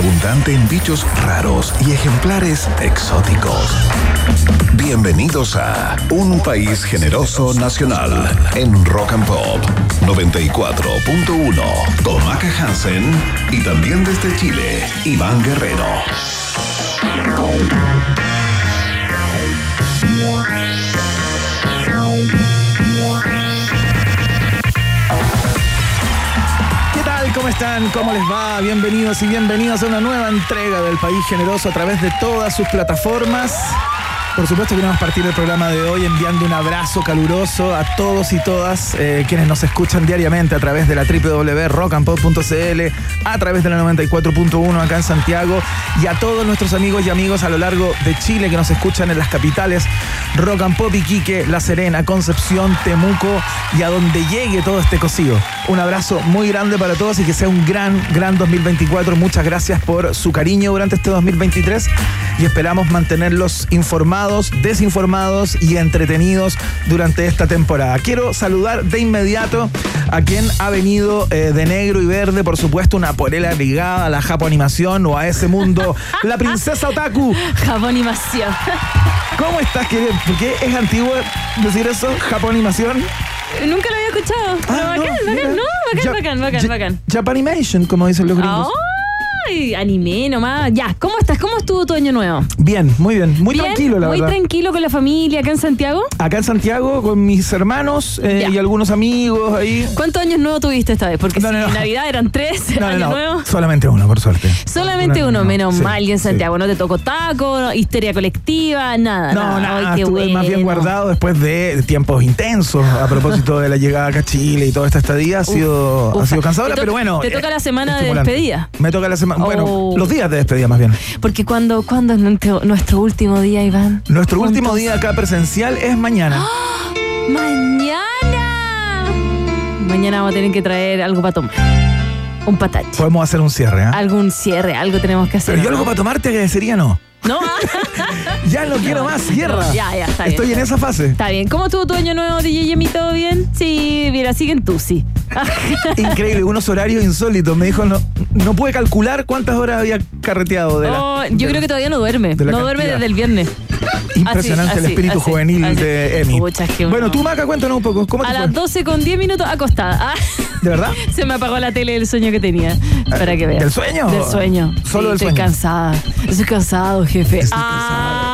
abundante en bichos raros y ejemplares exóticos. Bienvenidos a Un País Generoso Nacional en Rock and Pop 94.1 con Hansen y también desde Chile, Iván Guerrero. Están? ¿Cómo les va? Bienvenidos y bienvenidos a una nueva entrega del País Generoso a través de todas sus plataformas. Por supuesto queremos partir el programa de hoy enviando un abrazo caluroso a todos y todas eh, quienes nos escuchan diariamente a través de la www.rockandpop.cl, a través de la 94.1 acá en Santiago y a todos nuestros amigos y amigos a lo largo de Chile que nos escuchan en las capitales Rock and Pop Iquique, La Serena, Concepción, Temuco y a donde llegue todo este cocido. Un abrazo muy grande para todos y que sea un gran, gran 2024. Muchas gracias por su cariño durante este 2023 y esperamos mantenerlos informados, desinformados y entretenidos durante esta temporada. Quiero saludar de inmediato a quien ha venido eh, de negro y verde, por supuesto, una polera ligada a la Japo Animación o a ese mundo, la princesa Otaku. Japonimación. ¿Cómo estás, querido? ¿Por qué es antiguo decir eso? Japo Animación. Nunca lo había escuchado. Ah, bacán, no, bacán, no, bacán, Ja- bacán, bacán, Ja- bacán. Japanimation, como dicen los gringos. Ay, anime nomás. Ya, ¿cómo estás? ¿Cómo estuvo tu año nuevo? Bien, muy bien. Muy Bien, tranquilo, la Muy verdad. tranquilo con la familia acá en Santiago. Acá en Santiago con mis hermanos eh, y algunos amigos ahí. ¿Cuántos años nuevos tuviste esta vez? Porque No, si no, no. Navidad eran tres, No, no, año no, nuevo. Solamente uno, por suerte. Solamente uno, no, menos sí, mal, y en sí. Santiago. No te tocó taco, histeria colectiva, nada. No, nada. nada, Ay, qué estuve más bien bueno. guardado después de tiempos intensos a propósito de la llegada acá a Chile y toda esta estadía. Ha sido, ha sido cansadora, pero bueno. te toca eh, la semana de despedida. Me toca la semana. Bueno, Oh. los días de despedida más bien. Porque cuando, cuando es nuestro, último día, Iván. Nuestro Juntos. último día acá presencial es mañana. Mañana. Mañana vamos a tener que traer algo para tomar. Un patache. Podemos hacer un cierre, ¿ah? Algún cierre, algo tenemos que hacer. Pero yo ¿no? algo para tomarte agradecería no. No, Ya no quiero más, cierra. Ya, ya, está bien, Estoy en esa fase. está bien. ¿Cómo estuvo tu año nuevo, DJ Yemi? ¿Todo bien? Sí, mira, siguen tú, sí. Increíble, unos horarios insólitos. Me dijo, no, no pude calcular cuántas horas había carreteado de la- Oh, de yo la- creo que todavía no duerme. de la No duerme cantidad. desde el viernes. Impresionante Así, el así, espíritu así, juvenil así. de Emi. Pucha, es que uno- Bueno, tú, Maca, cuéntanos un poco. ¿Cómo te A fue? las 12 con 10 minutos acostada. Ah, ¿De verdad? se me apagó la tele del sueño que tenía. Para que veas. ¿Del sueño? Del sueño. Solo del estoy sueño. cansada. Estoy cansado, jefe. Estoy ah.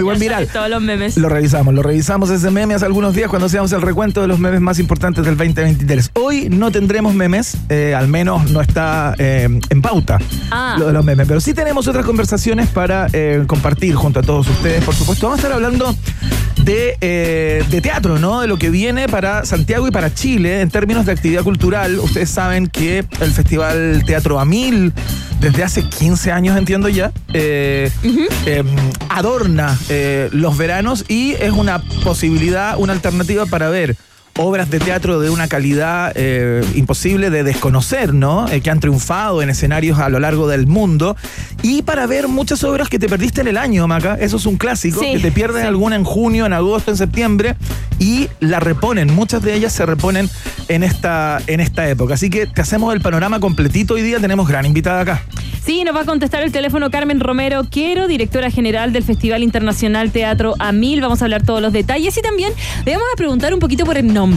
Muy buen viral. Todos los memes. Lo revisamos, lo revisamos ese meme hace algunos días cuando hacíamos el recuento de los memes más importantes del 2023. Hoy no tendremos memes, eh, al menos no está eh, en pauta Ah. lo de los memes, pero sí tenemos otras conversaciones para eh, compartir junto a todos ustedes, por supuesto. Vamos a estar hablando de, eh, de teatro, ¿no? De lo que viene para Santiago y para Chile en términos de actividad cultural. Ustedes saben que el Festival Teatro a Mil, desde hace 15 años entiendo ya, eh, eh, adorna eh, los veranos y es una posibilidad, una alternativa para ver obras de teatro de una calidad eh, imposible de desconocer, ¿no? Eh, que han triunfado en escenarios a lo largo del mundo. Y para ver muchas obras que te perdiste en el año, Maca. Eso es un clásico, Sí, que te pierdes sí. alguna en junio, en agosto, en septiembre. Y la reponen. Muchas de ellas se reponen en esta, en esta época. Así que te hacemos el panorama completito hoy día. Tenemos gran invitada acá. Sí, nos va a contestar el teléfono Carmen Romero Quiero, directora general del Festival Internacional Teatro A1000. Vamos a hablar todos los detalles y también le vamos a preguntar un poquito por el nombre.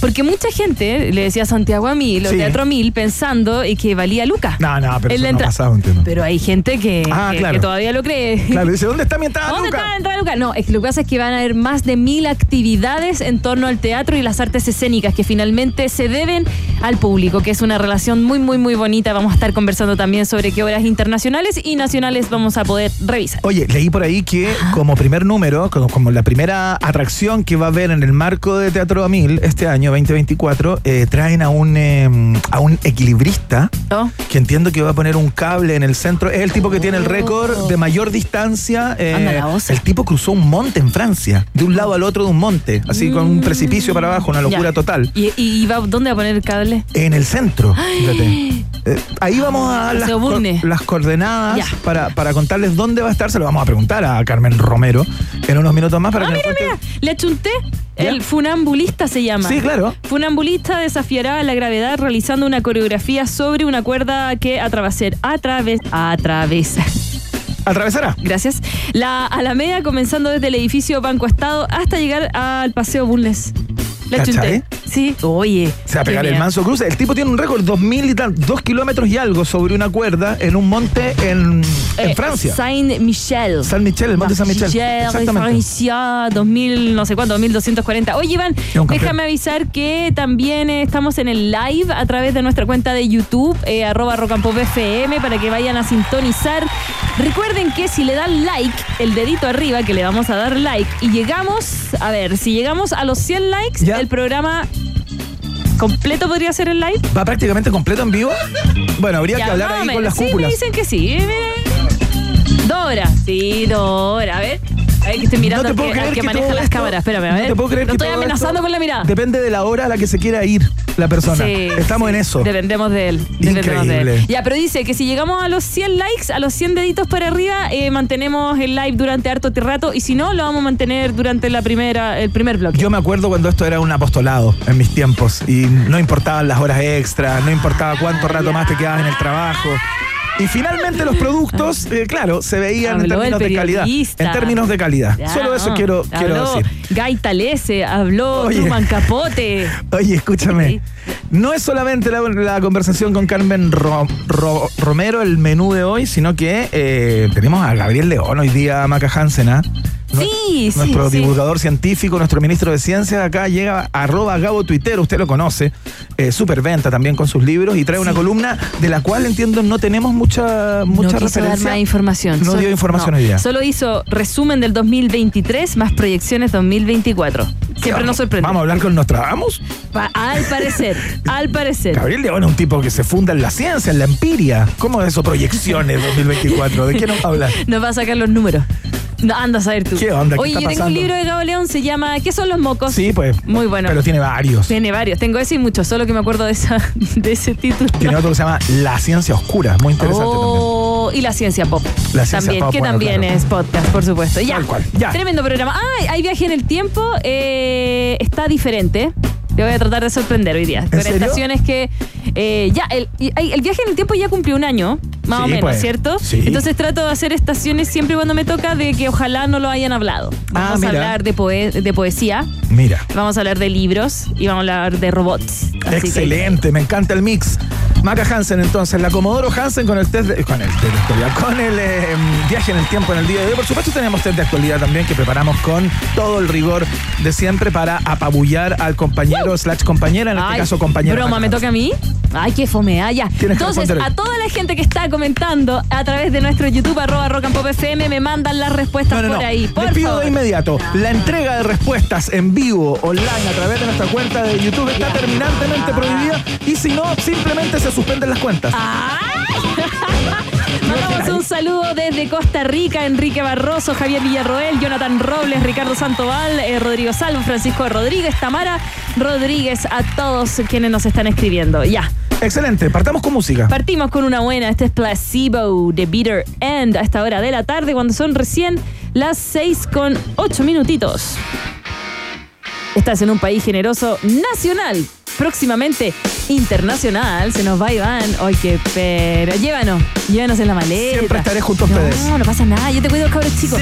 Porque mucha gente le decía Santiago A1000 o Sí. Teatro A1000 pensando y que valía Lucas. No, no, pero En eso la no entra- entiendo. Pero hay gente que, Ah, que- claro. que todavía lo cree. Claro, dice, ¿dónde está mi entrada, ¿Dónde Luca? está la entrada, Lucas? No, es que lo que pasa es que van a haber más de mil actividades en torno al teatro y las artes escénicas que finalmente se deben al público, que es una relación muy, muy, muy bonita. Vamos a estar conversando también sobre qué obras internacionales y nacionales vamos a poder revisar. Oye, leí por ahí que como primer número, como, como la primera atracción que va a haber en el marco de Teatro a Este año 2024, eh, traen a un, eh, a un equilibrista ¿no? que entiendo que va a poner un cable en el centro. Es el tipo que tiene el récord de mayor distancia. eh, el tipo cruzó un monte en Francia, de un lado al otro de un monte, así con un precipicio para abajo, una locura Mm. Ya. total. ¿Y, y va, dónde va a poner el cable? En el centro, fíjate. Eh, ahí vamos a dar las, co- coordenadas para, para contarles dónde va a estar. Se lo vamos a preguntar a Carmen Romero en unos minutos más para Ah, que mira, nos mira, le achunté. ¿Ya? El funambulista se llama. Sí, claro. Funambulista desafiará la gravedad realizando una coreografía sobre una cuerda que atravesar, atraves, atravesa. ¿Atravesará? Gracias. La Alameda comenzando desde el edificio Banco Estado hasta llegar al Paseo Bulnes. La ¿Cachai? Sí. Oye. Se va a qué pegar el manso cruce. El tipo tiene un récord, dos mil y tal, dos kilómetros y algo sobre una cuerda en un monte en, en Eh, Francia. Saint Michel. San Michel, el monte San Michel. Francia, 2000, no sé cuánto, 2240. Oye, Iván, déjame avisar que también eh, estamos en el live a través de nuestra cuenta de YouTube, eh, arroba FM, para que vayan a sintonizar. Recuerden que si le dan like, el dedito arriba, que le vamos a dar like, y llegamos, a ver, si llegamos a los 100 likes, Ya. El programa completo podría ser el live. ¿Va prácticamente completo en vivo? Bueno, habría que hablar ahí con las Sí, me dicen que sí. Dora. Sí, Dora. A ver. A ver que estoy mirando No te al puedo que, al creer que que maneja las esto- cámaras. Espérame, a no ver. te puedo creer Lo que estoy amenazando con la mirada. Depende de la hora a la que se quiera ir la persona. Sí, Estamos sí. en eso. Dependemos de él. Dependemos de Increíble. él. Ya, pero dice que si llegamos a los 100 likes, a los 100 deditos para arriba, eh, mantenemos el live durante harto rato y si no, lo vamos a mantener durante la primera, el primer bloque. Yo me acuerdo cuando esto era un apostolado en mis tiempos y no importaban las horas extras, no importaba cuánto rato más te quedabas en el trabajo. Y finalmente los productos, eh, claro, se veían en Habló términos de calidad. En términos de calidad. Ya, Solo eso no. quiero, decir. Gaita Lese, habló Oye. Truman Capote. Oye, escúchame. No es solamente la, la conversación con Carmen Ro- Ro- Romero el menú de hoy, sino que eh, tenemos a Gabriel León hoy día, Maca Hansen, ¿ah? Sí, sí, Nuestro sí. divulgador científico, nuestro ministro de Ciencias, acá llega arroba Gabo Twitter, usted lo conoce, eh, superventa también con sus libros y trae una columna de la cual entiendo no tenemos mucha, mucha no quiso dar referencia. más información. No dio información hoy día. Solo hizo resumen del 2023 más proyecciones 2024. Siempre nos sorprende. Vamos a hablar con Nostradamus. Pa- al parecer, al parecer. Gabriel León es un tipo que se funda en la ciencia, en la empiria. ¿Cómo es eso? Proyecciones 2024. ¿De qué nos habla? Nos va a sacar los números. No, anda a saber tú. ¿Qué onda? ¿Qué Oye, está yo tengo un pasando? libro de Gabo León, se llama ¿Qué son los mocos? Sí, pues. Muy bueno. Pero tiene varios. Tiene varios. Tengo ese y muchos, solo que me acuerdo de, esa, de ese título. Tiene otro que se llama La Ciencia Oscura. Muy interesante también. Oh, y la ciencia pop. La ciencia también, pop, que bueno, también claro. es podcast, por supuesto. Ya. Tal cual, ya. Tremendo programa. Ah, hay viaje en el tiempo. eh, está diferente. Te voy a tratar de sorprender hoy día. Con serio? estaciones que eh, ya, el, el viaje en el tiempo ya cumplió un año, más o menos, pues. ¿cierto? Sí. Entonces trato de hacer estaciones siempre cuando me toca de que ojalá no lo hayan hablado. Ah, Vamos a hablar de, poe- de poesía, Mira. vamos a hablar de libros y vamos a hablar de robots. Así que- Excelente, me encanta el mix. Maca Hansen, entonces, la Comodoro Hansen con el test de, con el test de actualidad, con el eh, viaje en el tiempo en el día de hoy. Por supuesto, tenemos test de actualidad también que preparamos con todo el rigor de siempre para apabullar al compañero slash compañera, en este caso compañera. Broma, Maca ¿me toca a mí? Ay, qué fome, ah, ya. Entonces, a toda la gente que está comentando a través de nuestro YouTube, arroba rock and pop FM, me mandan las respuestas No, no, por no. ahí. Por Les pido favor. de inmediato. La entrega de respuestas en vivo, online, a través de nuestra cuenta de YouTube está terminantemente prohibida. Y si no, simplemente se suspenden las cuentas. ¡Ah! Mandamos un saludo desde Costa Rica, Enrique Barroso, Javier Villarroel, Jonathan Robles, Ricardo Santoval, eh, Rodrigo Salvo, Francisco Rodríguez, Tamara Rodríguez, a todos quienes nos están escribiendo. Ya. Excelente, partamos con música. Partimos con una buena, este es Placebo de Bitter End a esta hora de la tarde cuando son recién las 6 con 8 minutitos. Estás en un país generoso nacional, próximamente internacional. Se nos va Iván. Ay, qué pero. Llévanos, llévanos en la maleta. Siempre estaré junto a ustedes. No, no pasa nada. Yo te cuido, cabros chicos.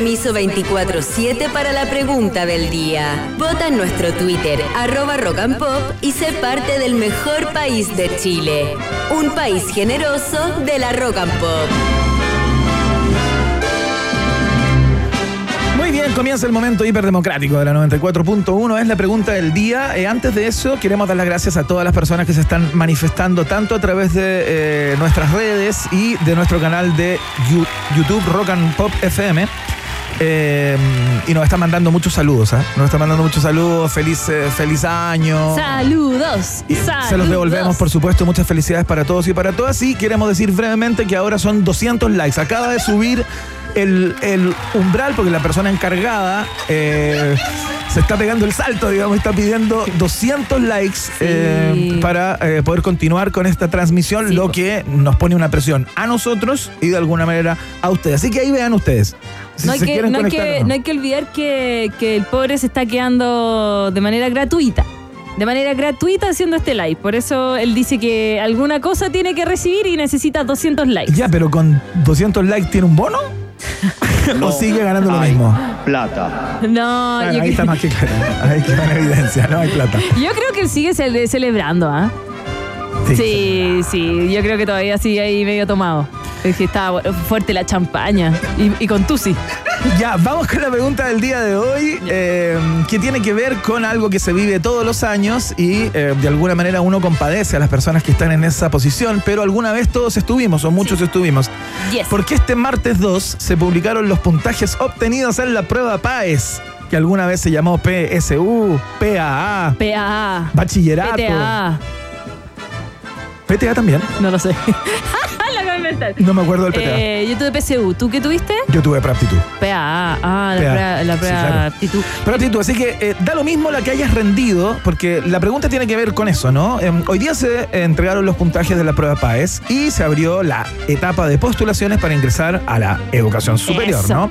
Permiso 24-7 para la pregunta del día. Vota en nuestro Twitter, arroba Rock and Pop, y sé parte del mejor país de Chile. Un país generoso de la Rock and Pop. Muy bien, comienza el momento hiperdemocrático de la 94.1. Es la pregunta del día. Eh, antes de eso, queremos dar las gracias a todas las personas que se están manifestando tanto a través de eh, nuestras redes y de nuestro canal de YouTube Rock and Pop FM. Eh, y nos están mandando muchos saludos, ¿ah? Nos están mandando muchos saludos. Feliz, eh, feliz año. Saludos. Y saludos. se los devolvemos, por supuesto. Muchas felicidades para todos y para todas. Y queremos decir brevemente que ahora son 200 likes. Acaba de subir el, el umbral porque la persona encargada eh, se está pegando el salto, digamos, está pidiendo 200 likes eh, para eh, poder continuar con esta transmisión, Sí, lo que nos pone una presión a nosotros y de alguna manera a ustedes. Así que ahí vean ustedes. Si No hay, que, no, hay que, no. hay que olvidar que, que el pobre se está quedando de manera gratuita. De manera gratuita haciendo este live. Por eso él dice que alguna cosa tiene que recibir y necesita 200 likes. Ya, pero con 200 likes tiene un bono. ¿O sigue ganando lo hay mismo? plata. No, Claro, yo, ahí está más que claro. Ahí en evidencia, no hay plata. yo creo que él sigue cele- celebrando, ¿ah? Sí, sí, yo creo que todavía sigue ahí medio tomado. Es que está bu- fuerte la champaña. Y, y con Tusi. Ya, vamos con la pregunta del día de hoy, eh, que tiene que ver con algo que se vive todos los años y eh, de alguna manera uno compadece a las personas que están en esa posición, pero alguna vez todos estuvimos o muchos estuvimos. Yes. Porque este martes 2 se publicaron los puntajes obtenidos en la prueba PAES, que alguna vez se llamó PSU, PAA, PAA. Bachillerato. PTA. PTA también. No lo sé. No me acuerdo del PTA. Eh, yo tuve PSU. ¿Tú qué tuviste? Yo tuve preaptitud. PAA. Ah, la PA. la Sí, claro. Tito, así que eh, da lo mismo la que hayas rendido, porque la pregunta tiene que ver con eso, ¿no? Em, hoy día se entregaron los puntajes de la prueba PAES y se abrió la etapa de postulaciones para ingresar a la educación superior, Eso. ¿no?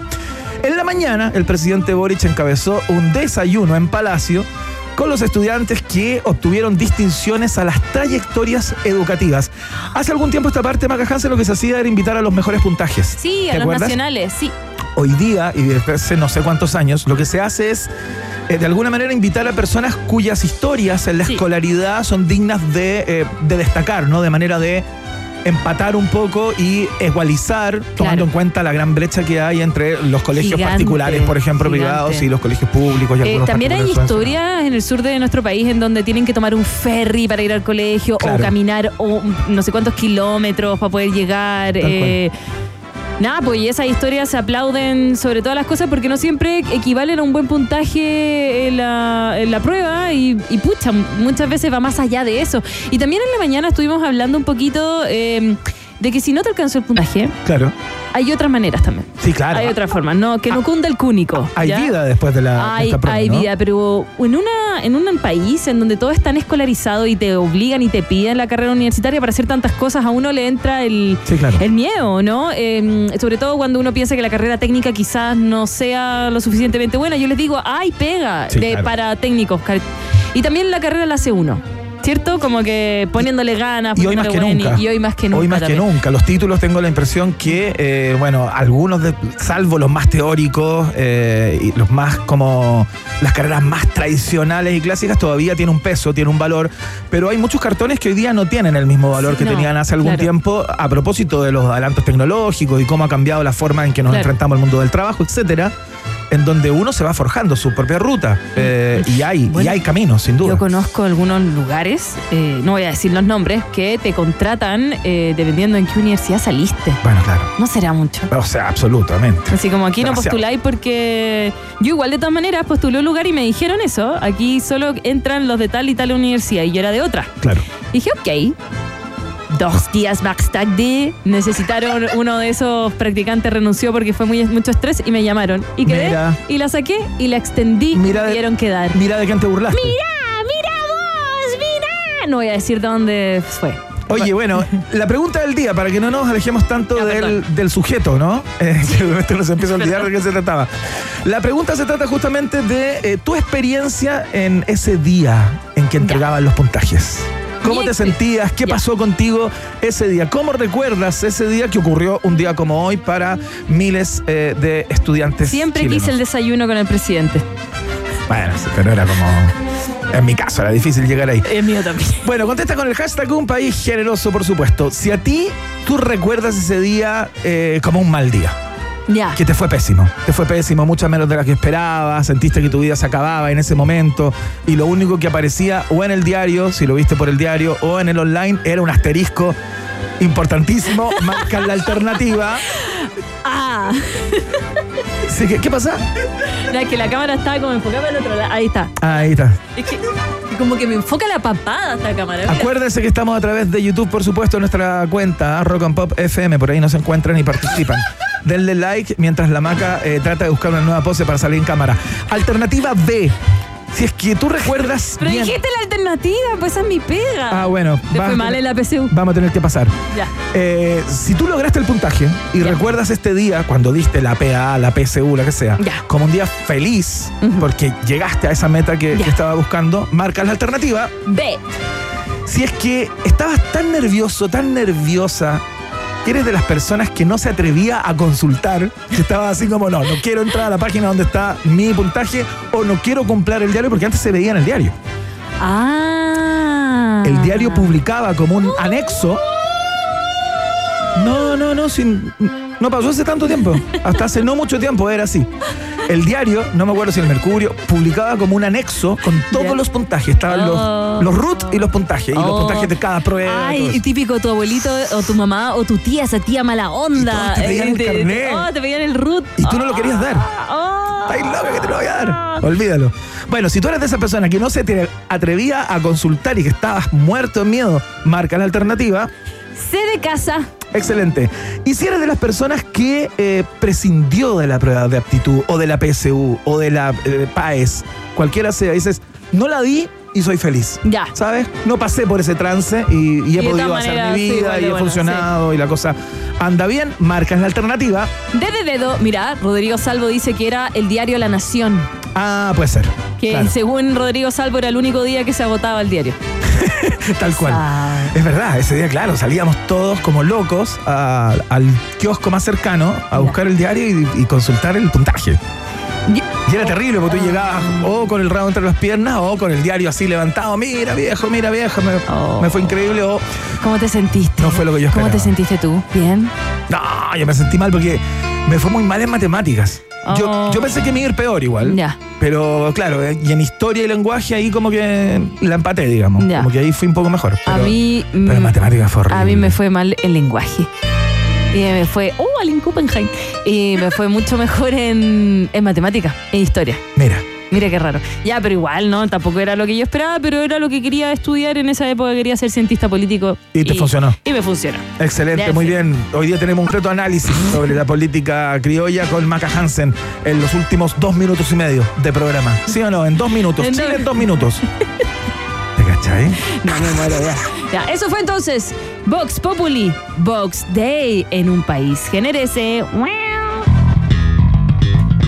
En la mañana, el presidente Boric encabezó un desayuno en Palacio con los estudiantes que obtuvieron distinciones a las trayectorias educativas. Hace algún tiempo esta parte, Maca Hansen, lo que se hacía era invitar a los mejores puntajes. Sí, ¿Te a los acuerdas? nacionales, sí. hoy día y desde hace no sé cuántos años, lo que se hace es eh, de alguna manera invitar a personas cuyas historias en la Sí. escolaridad son dignas de, eh, de destacar, ¿no? De manera de empatar un poco y igualizar, tomando en cuenta la gran brecha que hay entre los colegios Gigante, particulares, por ejemplo, gigante. privados y los colegios públicos. Y Eh, algunos también hay historias en el sur de nuestro país en donde tienen que tomar un ferry para ir al colegio Claro. o caminar o no sé cuántos kilómetros para poder llegar. Eh, Nada, pues y esas historias se aplauden sobre todas las cosas porque no siempre equivalen a un buen puntaje en la, prueba y, y pucha, muchas veces va más allá de eso. Y también en la mañana estuvimos hablando un poquito eh, de que si no te alcanzó el puntaje, Claro. hay otras maneras también. Sí, claro. Hay otras formas, no, que no cunda el cúnico. Hay ¿ya? vida después de la de Hay, esta prueba, hay ¿no? vida, pero en una en un país en donde todo es tan escolarizado y te obligan y te piden la carrera universitaria para hacer tantas cosas, a uno le entra el, Sí, claro. el miedo, ¿no? Eh, sobre todo cuando uno piensa que la carrera técnica quizás no sea lo suficientemente buena. Yo les digo, ¡ay, pega! Sí, de, claro. para técnicos. car- Y también la carrera la hace uno. ¿Cierto? Como que poniéndole ganas. Y hoy más que nunca. Y hoy más que nunca. Hoy más que nunca. Los títulos tengo la impresión que, eh, bueno, algunos, de, salvo los más teóricos eh, y los más como las carreras más tradicionales y clásicas, todavía tiene un peso, tiene un valor. Pero hay muchos cartones que hoy día no tienen el mismo valor Sí, que no, tenían hace algún claro. tiempo a propósito de los adelantos tecnológicos y cómo ha cambiado la forma en que nos Claro. enfrentamos al mundo del trabajo, etcétera. En donde uno se va forjando su propia ruta. Eh, y hay, y hay caminos, sin duda. Yo conozco algunos lugares, eh, no voy a decir los nombres, que te contratan eh, dependiendo en qué universidad saliste. Bueno, claro. No será mucho. O sea, absolutamente. Así como aquí no postuláis porque yo igual de todas maneras postulé un lugar y me dijeron eso. Aquí solo entran los de tal y tal universidad y yo era de otra. Claro. Dije, ok. Dos días más tarde necesitaron uno de esos practicantes renunció porque fue muy, mucho estrés y me llamaron. Y quedé Mira. y la saqué y la extendí Mira y de- pudieron quedar. Mira de quién te burlaste. ¡Mira! ¡Mira vos! ¡Mira! No voy a decir dónde fue. Oye, bueno, la pregunta del día, para que no nos alejemos tanto Ya, del, del sujeto, ¿no? Eh, que de repente uno se empieza a olvidar de qué se trataba. La pregunta se trata justamente de eh, tu experiencia en ese día en que entregaban los puntajes. ¿Cómo te sentías? ¿Qué pasó contigo ese día? ¿Cómo recuerdas ese día que ocurrió un día como hoy para miles eh, de estudiantes? Siempre chilenos? quise el desayuno con el presidente. Bueno, pero era como. En mi caso, era difícil llegar ahí. Es mío también. Bueno, contesta con el hashtag Un País Generoso, por supuesto. Si a ti tú recuerdas ese día eh, como un mal día, Que te fue pésimo, te fue pésimo, mucho menos de lo que esperabas, sentiste que tu vida se acababa en ese momento y lo único que aparecía o en el diario, si lo viste por el diario, o en el online, era un asterisco importantísimo, marca la alternativa. Ah, ¿Qué pasa? no, es que la cámara estaba como enfocada para el otro lado. Ahí está. Ahí está. Es que como que me enfoca la papada esta cámara. mira. Acuérdense que estamos a través de YouTube, por supuesto, en nuestra cuenta Rock and Pop FM. Por ahí nos encuentran y participan. Denle like mientras la maca eh, trata de buscar una nueva pose para salir en cámara. Alternativa B. Si es que tú recuerdas. Pero bien- dijiste la alternativa, pues esa es mi pega. Ah, bueno. Te fue mal en la PSU. Vamos a tener que pasar. Ya. Eh, si tú lograste el puntaje y Ya. recuerdas este día cuando diste la PA, la PSU, la que sea, Ya. como un día feliz porque llegaste a esa meta que, que estaba buscando, marcas la alternativa. B. Si es que estabas tan nervioso, tan nerviosa, que eres de las personas que no se atrevía a consultar, que estaba así como, no, no quiero entrar a la página donde está mi puntaje o no quiero comprar el diario porque antes se veía en el diario. Ah. El diario publicaba como un anexo. No, no, no, sin, no pasó hace tanto tiempo. Hasta hace no mucho tiempo era así. El diario, no me acuerdo si el Mercurio, publicaba como un anexo con todos los puntajes. Estaban Oh. los, los root y los puntajes. Y los Oh. puntajes de cada prueba. Ay, y típico tu abuelito o tu mamá o tu tía, esa tía mala onda. Y te pedían el te- carnet. Oh, te pedían el root. Y tú no lo querías dar. Oh. Estáis loca que te lo voy a dar. Olvídalo. Bueno, si tú eres de esa persona que no se te atrevía a consultar y que estabas muerto en miedo, marca la alternativa. C de casa. Excelente. Y si eres de las personas que eh, prescindió de la prueba de aptitud o de la PSU o de la eh, PAES, cualquiera sea, dices, no la di y soy feliz. Ya. ¿Sabes? No pasé por ese trance y, y he Y podido hacer mi sí, vida y he bueno, funcionado y la cosa anda bien, marcas la alternativa. D de dedo. Mira, Rodrigo Salvo dice que era el diario La Nación. Ah, puede ser. Que Claro, según Rodrigo Salvo era el único día que se agotaba el diario. tal cual. Ah. Es verdad, ese día, claro, salíamos todos como locos a- al kiosco más cercano a buscar el diario y, y consultar el puntaje. Y era terrible porque tú llegabas o con el rabo entre las piernas o con el diario así levantado. Mira, viejo, mira, viejo, me, Oh. me fue increíble. O ¿Cómo te sentiste? No fue lo que yo ¿Cómo te esperaba. sentiste tú? ¿Bien? no, yo me sentí mal porque me fue muy mal en matemáticas. Yo, Oh. yo pensé que me iba a ir peor igual. Ya. Pero claro, y en historia y lenguaje ahí como que la empaté, digamos. Ya. Como que ahí fui un poco mejor. a pero- mí. Pero en matemáticas fue horrible. A mí me fue mal el lenguaje. Y me fue. ¡Oh, Alin Kuppenheim! Y me fue mucho mejor en, en matemática, en historia. Mira, Mira qué raro. Ya, pero igual, ¿no? Tampoco era lo que yo esperaba, pero era lo que quería estudiar en esa época. Quería ser cientista político. Y te funcionó. Y me funcionó. excelente, muy bien. Hoy día tenemos un reto análisis sobre la política criolla con Maca Hansen en los últimos dos minutos y medio de programa. ¿Sí o no? En dos minutos. En Chile dos- en dos minutos. ¿Te cachai? No me muero ya. Ya, eso fue entonces Vox Populi, Vox Day en un país generese.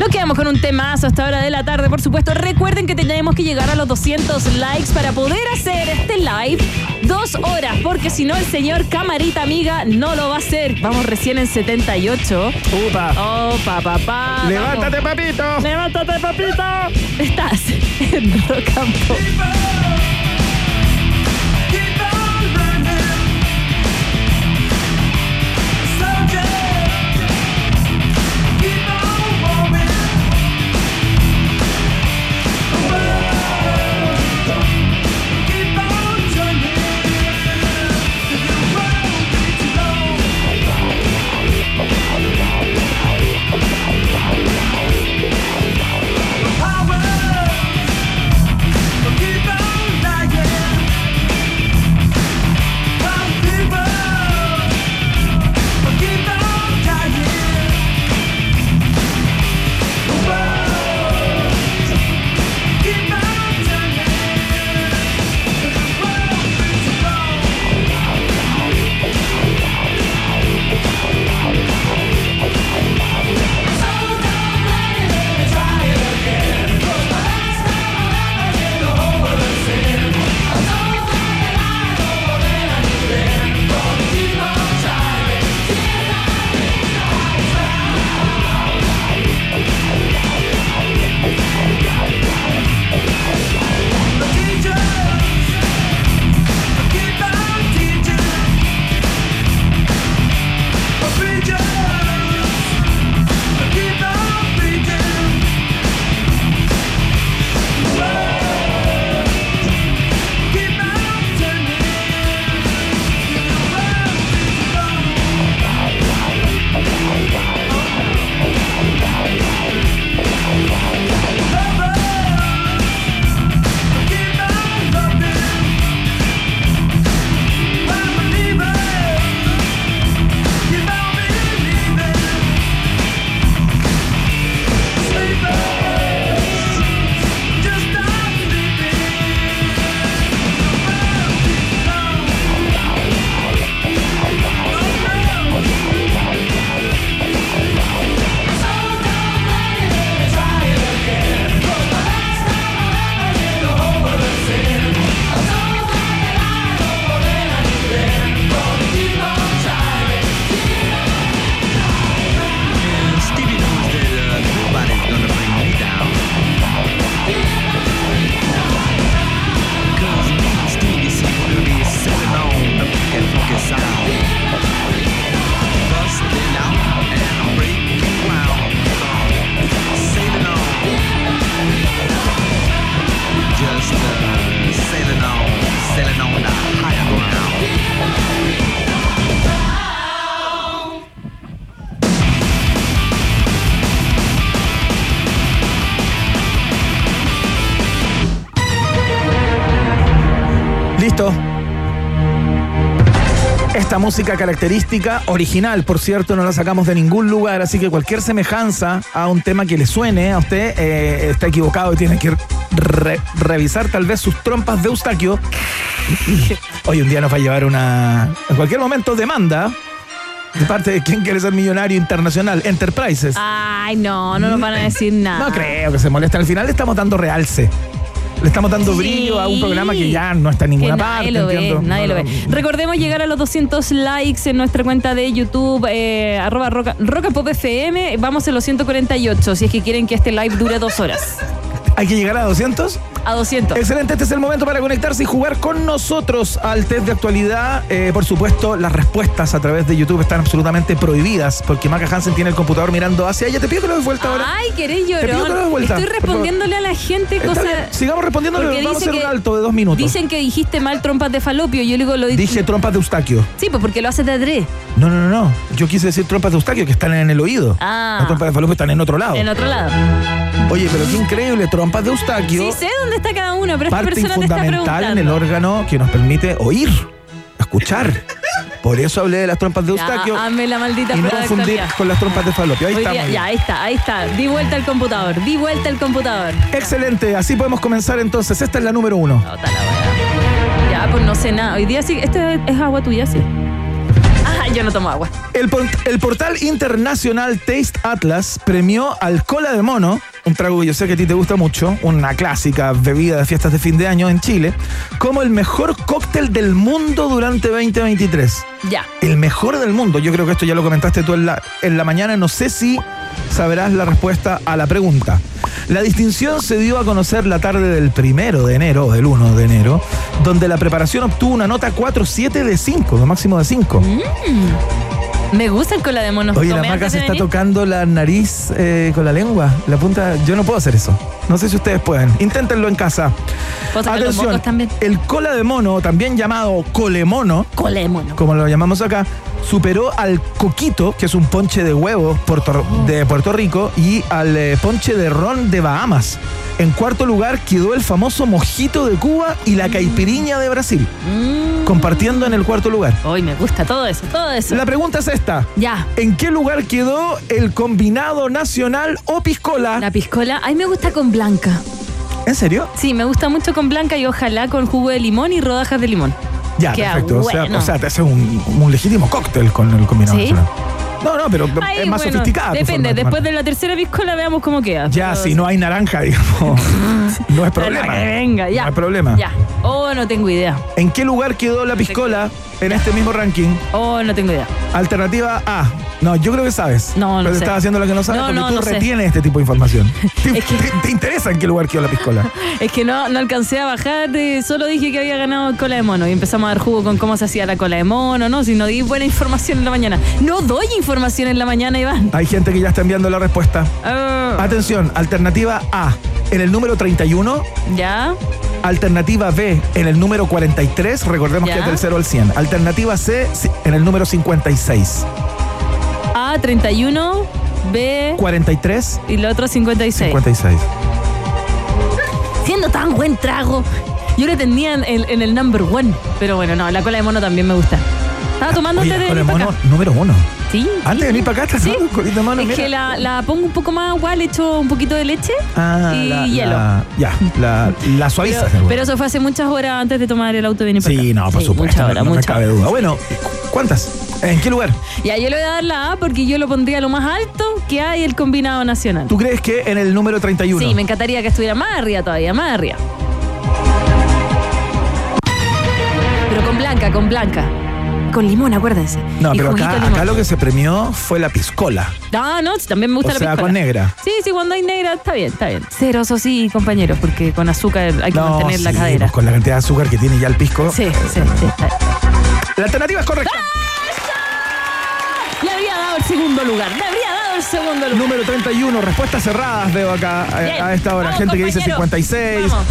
Nos quedamos con un temazo hasta hora de la tarde, por supuesto. Recuerden que tenemos que llegar a los 200 likes para poder hacer este live dos horas, porque si no, el señor Camarita Amiga no lo va a hacer. Vamos recién en 78. Upa. Oh, pa, pa, pa. ¡Levántate, papito! ¡Levántate, papito! Estás en Rock and Pop. Música característica, original, por cierto, no la sacamos de ningún lugar, así que cualquier semejanza a un tema que le suene a usted eh, está equivocado y tiene que re- revisar tal vez sus trompas de Eustaquio. Hoy un día nos va a llevar una, en cualquier momento, demanda de parte de quien quiere ser millonario internacional, Enterprises. Ay, no, no nos van a decir nada. No creo que se moleste. Al final le estamos dando realce. Le estamos dando Sí. brillo a un programa que ya no está en Que ninguna nadie parte. lo ve, entiendo. nadie No, lo ve. no. Recordemos llegar a los 200 likes en nuestra cuenta de YouTube, eh, arroba roca, Roca Pop FM. Vamos en los 148, si es que quieren que este live dure dos horas. Hay que llegar a 200. A 200. Excelente, este es el momento para conectarse y jugar con nosotros al test de actualidad. Eh, por supuesto, las respuestas a través de YouTube están absolutamente prohibidas porque Maca Hansen tiene el computador mirando hacia ella. Te pido que lo des vuelta ahora. Ay, querés pido que lo des llorón. vuelta, Estoy respondiéndole a la gente cosas. Sigamos respondiendo, Porque vamos a hacer un alto de dos minutos. Dicen que dijiste mal trompas de falopio. Yo digo lo Dije trompas de Eustaquio. Sí, pues porque lo haces de adrede. No, no, no, no. Yo quise decir trompas de Eustaquio que están en el oído. Ah. Las trompas de falopio están en otro lado. En otro lado. Oye, pero qué increíble, trompas de Eustaquio. Sí sé dónde está cada uno, pero esta parte persona te está fundamental en el órgano que nos permite oír, escuchar. Por eso hablé de las trompas de Ya, Eustaquio hazme la maldita y no confundir con las trompas de falopio. Ahí está. ya, ahí está, ahí está. Di vuelta al computador, di vuelta al computador. Excelente, así podemos comenzar entonces. Esta es la número uno. La. Ya, pues no sé nada. Hoy día sí, este es agua tuya, sí. Ah, yo no tomo agua. El, el portal internacional Taste Atlas premió al cola de mono, un trago que yo sé que a ti te gusta mucho, una clásica bebida de fiestas de fin de año en Chile, como el mejor cóctel del mundo durante 2023. Ya. el mejor del mundo. Yo creo que esto ya lo comentaste tú en la, en la mañana. No sé si sabrás la respuesta a la pregunta. La distinción se dio a conocer la tarde del primero de enero, o del 1 de enero, donde la preparación obtuvo una nota 4.7 de 5, lo máximo de 5. Me gusta el cola de mono. Oye, la Tomé maca antes se de está venir. tocando la nariz eh, con la lengua. La punta, yo no puedo hacer eso. No sé si ustedes pueden. Inténtenlo en casa. Atención, también. el cola de mono, también llamado colemono, Cola de mono. como lo llamamos acá, superó al coquito, que es un ponche de puerto- de Puerto Rico, y al eh, ponche de ron de Bahamas. En cuarto lugar quedó el famoso mojito de Cuba y la caipiriña de Brasil, Mm. compartiendo en el cuarto lugar. Hoy me gusta todo eso, todo eso. La pregunta es esta. Ya. ¿En qué lugar quedó el combinado nacional o piscola? La piscola, ay, me gusta con blanca. ¿En serio? Sí, me gusta mucho con blanca y ojalá con jugo de limón y rodajas de limón. Ya, Queda perfecto. O sea, bueno. o sea, te hace un, un legítimo cóctel con el combinado ¿Sí? No, no, pero Ay, es más bueno, sofisticada. Depende, de después de la tercera piscola veamos cómo queda. Ya, si no hay naranja, digamos, no es problema. que venga, ya. No hay problema. Ya. Oh, no tengo idea. ¿En qué lugar quedó la piscola en este mismo ranking? Oh, no tengo idea. Alternativa A. No, yo creo que sabes. No, no Pero sé. estás haciendo lo que no sabes No, porque no, tú no sé. retienes este tipo de información. ¿Te, Es que- te- te interesa en qué lugar quedó la piscola? Es que no, no alcancé a bajar, eh, solo dije que había ganado cola de mono y empezamos a dar jugo con cómo se hacía la cola de mono, ¿no? Si no di buena información en la mañana. No doy información en la mañana, Iván. Hay gente que ya está enviando la respuesta. Ah, Atención, alternativa A en el número 31, ¿Ya? Alternativa B en el número 43, recordemos Ya. que es del 0 al 100. Alternativa C en el número 56. A, 31, B 43, y el otro 56. 56. Siendo tan buen trago, yo le tenía en, en- en el number one. Pero bueno, no, la cola de mono también me gusta. Estaba tomando Oye, antes de el venir para mono acá. número uno. Sí. Antes de venir para acá, estás Sí. colita de mano, Es mira. que la, la pongo un poco más agua, le echo un poquito de leche Ah, y la- hielo. la- ya, la, la suaviza. Pero, pero eso fue hace muchas horas antes de tomar el auto y venir para Sí, acá. no, por Sí, supuesto. Muchas horas, no, no me cabe duda. Bueno, ¿cuántas? ¿En qué lugar? Ya, yo le voy a dar la A porque yo lo pondría lo más alto que hay el combinado nacional. ¿Tú crees que en el número 31? Sí, me encantaría que estuviera más arriba todavía, más arriba. Pero con blanca, con blanca. Con limón, acuérdense. No, Y pero acá, acá lo que se premió fue la piscola. Ah, no, también me gusta O la sea, piscola. con negra. Sí, sí, cuando hay negra está bien, está bien. Cero, eso sí, compañeros, porque con azúcar hay que No, mantener la cadera. pues con la cantidad de azúcar que tiene ya el pisco. Sí, sí, sí. está. La alternativa es correcta. Le habría dado el segundo lugar, le habría dado el segundo lugar. Número 31, respuestas cerradas veo acá a, Bien. a esta hora. Vamos, Gente que dice compañero. 56. Vamos.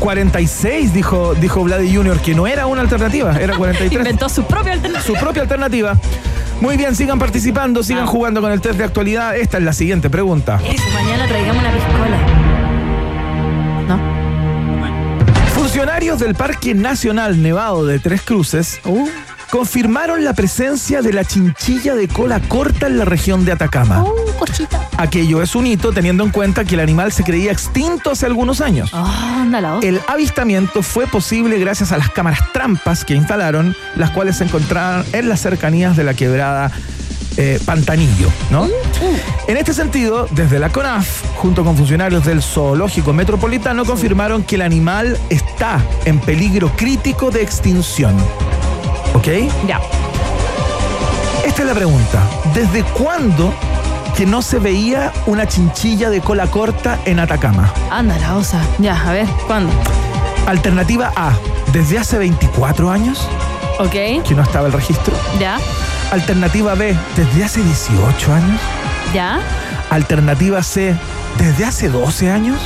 46 dijo, dijo Vladi Junior, que no era una alternativa, era 43. Inventó su propia alternativa. su propia alternativa. Muy bien, sigan participando, sigan Ah. jugando con el test de actualidad. Esta es la siguiente pregunta. Eso, mañana traigamos una piscola. ¿No? Funcionarios del Parque Nacional Nevado de Tres Cruces Uh, confirmaron la presencia de la chinchilla de cola corta en la región de Atacama. cochita. Aquello es un hito teniendo en cuenta que el animal se creía extinto hace algunos años. Ah. El avistamiento fue posible gracias a las cámaras trampas que instalaron, las cuales se encontraban en las cercanías de la quebrada eh, Pantanillo, ¿no? En este sentido, desde la CONAF, junto con funcionarios del Zoológico Metropolitano, confirmaron que el animal está en peligro crítico de extinción. ¿Ok? Ya. Esta es la pregunta. ¿Desde cuándo que no se veía una chinchilla de cola corta en Atacama? Anda la osa. Ya, a ver, ¿cuándo? Alternativa A, desde hace 24 años Ok, que no estaba el registro. ya, Alternativa B, desde hace 18 años. ya. Alternativa C, desde hace 12 años.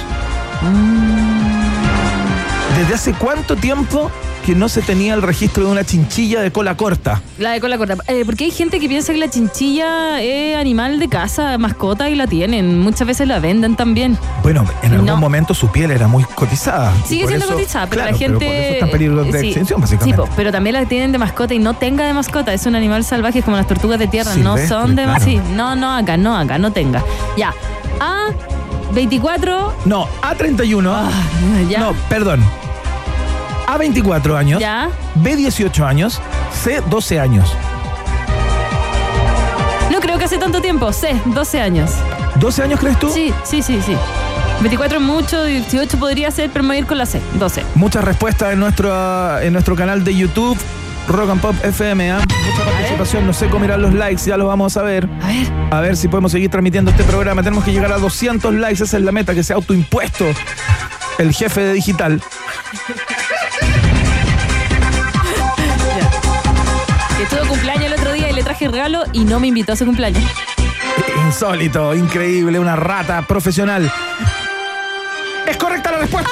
¿Desde hace cuánto tiempo que no se tenía el registro de una chinchilla de cola corta? La de cola corta. Eh, porque hay gente que piensa que la chinchilla es animal de casa, mascota, y la tienen. Muchas veces la venden también. Bueno, en algún No. momento su piel era muy cotizada. Sigue siendo eso- cotizada, pero claro, la gente. por eso está en peligro de sí, extinción, básicamente. pero también la tienen de mascota y no tenga de mascota. Es un animal salvaje, es como las tortugas de tierra. no son de claro. Sí, no, no acá, no acá, no tenga. Ya. A 24. No, A31. Ah, ya. No, perdón. A24 años. Ya. B18 años. C12 años. No creo que hace tanto tiempo. C, 12 años. ¿12 años crees tú? Sí, sí, sí, sí. 24 es mucho, 18 podría ser, pero me voy a ir con la C, 12. Muchas respuestas en nuestro, en nuestro canal de YouTube, Rock and Pop FM. ¿ah? Mucha participación, no sé cómo irán los likes, ya los vamos a ver. A ver. A ver si podemos seguir transmitiendo este programa. Tenemos que llegar a 200 likes, esa es la meta, que sea autoimpuesto el jefe de digital. Que tuvo cumpleaños el otro día y le traje regalo y no me invitó a su cumpleaños. Insólito, increíble, una rata profesional. ¿Es correcta la respuesta?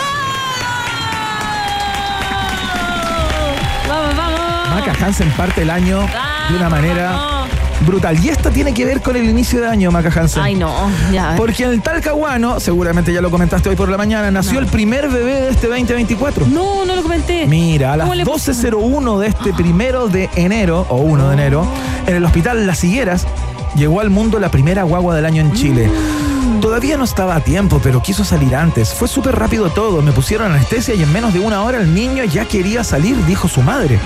Vamos, vamos. Maca Hansen parte el año de una manera. Brutal. Y esto tiene que ver con el inicio de año, Maca Hansen. Ay, no, ya. Porque en el Talcahuano, seguramente ya lo comentaste hoy por la mañana, nació el primer bebé de este 2024. No, no lo comenté. Mira, a las ¿Cómo le puso? 12.01 de este primero de enero, o 1 de enero, en el hospital Las Higueras, llegó al mundo la primera guagua del año en Chile. Todavía no estaba a tiempo, pero quiso salir antes. Fue súper rápido todo. Me pusieron anestesia y en menos de una hora el niño ya quería salir, dijo su madre.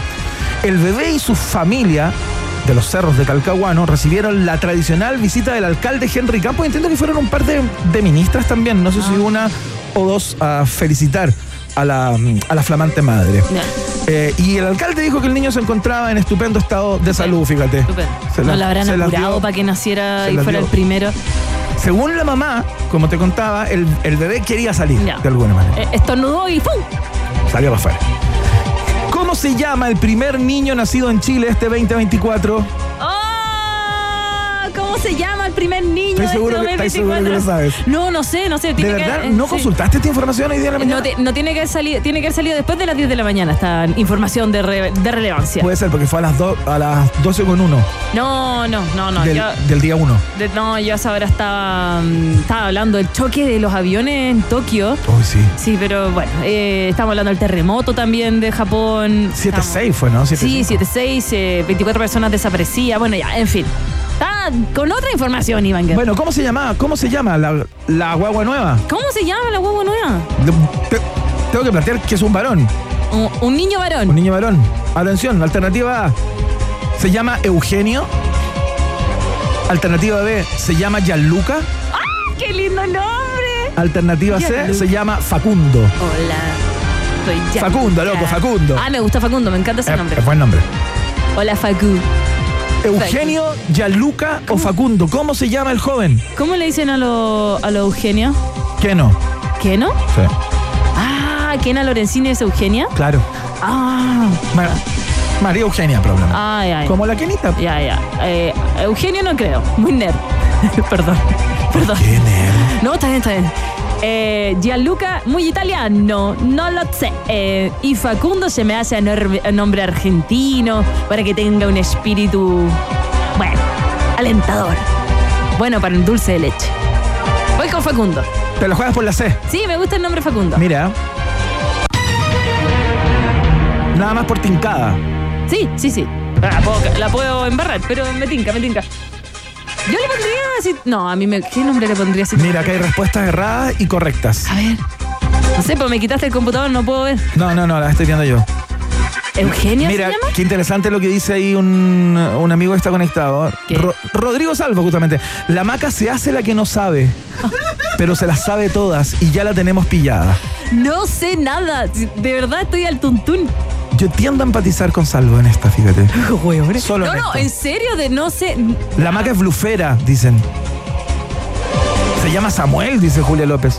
El bebé y su familia de los cerros de Talcahuano recibieron la tradicional visita del alcalde Henry Campos. Entiendo que fueron un par de, de ministras también, no sé si una o dos a felicitar a la, a la flamante madre. Eh, y el alcalde dijo que el niño se encontraba en estupendo estado de salud, fíjate. Estupendo. Se no la- la habrán dio- para que naciera y fuera dio. el primero. Según la mamá, como te contaba, el, el bebé quería salir de alguna manera. Eh, estornudó y ¡pum! Salió para afuera. ¿Cómo se llama el primer niño nacido en Chile este 2024? ¡Oh! ¿Cómo se llama el primer niño Estoy de seguro este que- estoy seguro que 2024? lo sabes. No, no sé, no sé. ¿De que- verdad? eh, ¿No sí. consultaste esta información hoy día en la mañana? No, te- no tiene que haber salido, tiene que haber salido después de las 10 de la mañana esta información de, re- de relevancia. Puede ser porque fue a las, do- a las 12 con 1 no, no, no, no. del, yo, del día 1. de- no, yo a esa hora estaba, mm, estaba hablando del choque de los aviones en Tokio. Uy, sí. Sí, pero bueno, eh, estamos hablando del terremoto también de Japón. 7-6 fue, ¿no? 7-6. Sí, 7-6, eh, 24 personas desaparecidas. Bueno, ya, en fin. Con otra información, Iván. Bueno, ¿cómo se llama? ¿Cómo se llama la, la guagua nueva? ¿Cómo se llama la huevo nueva? Te- tengo que plantear que es un varón, Un, un niño un varón. niño varón. Atención, alternativa A. Se llama Eugenio. Alternativa B. Se llama Gianluca. ¡Qué lindo nombre! Alternativa C. Se llama Facundo. Hola. Soy Gianluca. Facundo, loco, Facundo. Ah, me gusta Facundo, me encanta ese Eh, nombre. buen nombre. Hola, Facu. Eugenio, Gianluca o Facundo. ¿Cómo se llama el joven? ¿Cómo le dicen a lo, a lo Eugenio? ¿Qué no? ¿Qué no? Sí, Ah, Kena Lorenzini es Eugenia. claro. Ah, Ma- María Eugenia, problema. ay, ay. Como la Kenita. Ya, ya. Eh, Eugenio no creo. Muy nerd. Perdón. Perdón. ¿Qué nerd? No, está bien, está bien. Eh, Gianluca, muy italiano, no lo sé. Eh, y Facundo se me hace a nombre argentino para que tenga un espíritu, bueno, alentador. Bueno para el dulce de leche. Voy con Facundo. Te la juegas por la C. Sí, me gusta el nombre Facundo. Mira. Nada más por tincada. Sí, sí, sí. La puedo, la puedo embarrar, pero me tinca, me tinca. Yo le pondría No, a mí me. ¿Qué nombre le pondría así? Mira, acá hay respuestas erradas y correctas. A ver. No sé, pues me quitaste el computador, no puedo ver. No, no, no, la estoy viendo yo. ¿Eugenia Mira, se llama? qué interesante lo que dice ahí un, un amigo que está conectado. Rodrigo Salvo, justamente. La maca se hace la que no sabe, pero se las sabe todas y ya la tenemos pillada. No sé nada. De verdad estoy al tuntún. Yo tiendo a empatizar con Salvo en esta, fíjate. Solo No, en no, esto. en serio, de no sé. La maca es blufera, dicen. Se llama Samuel, dice Julia López.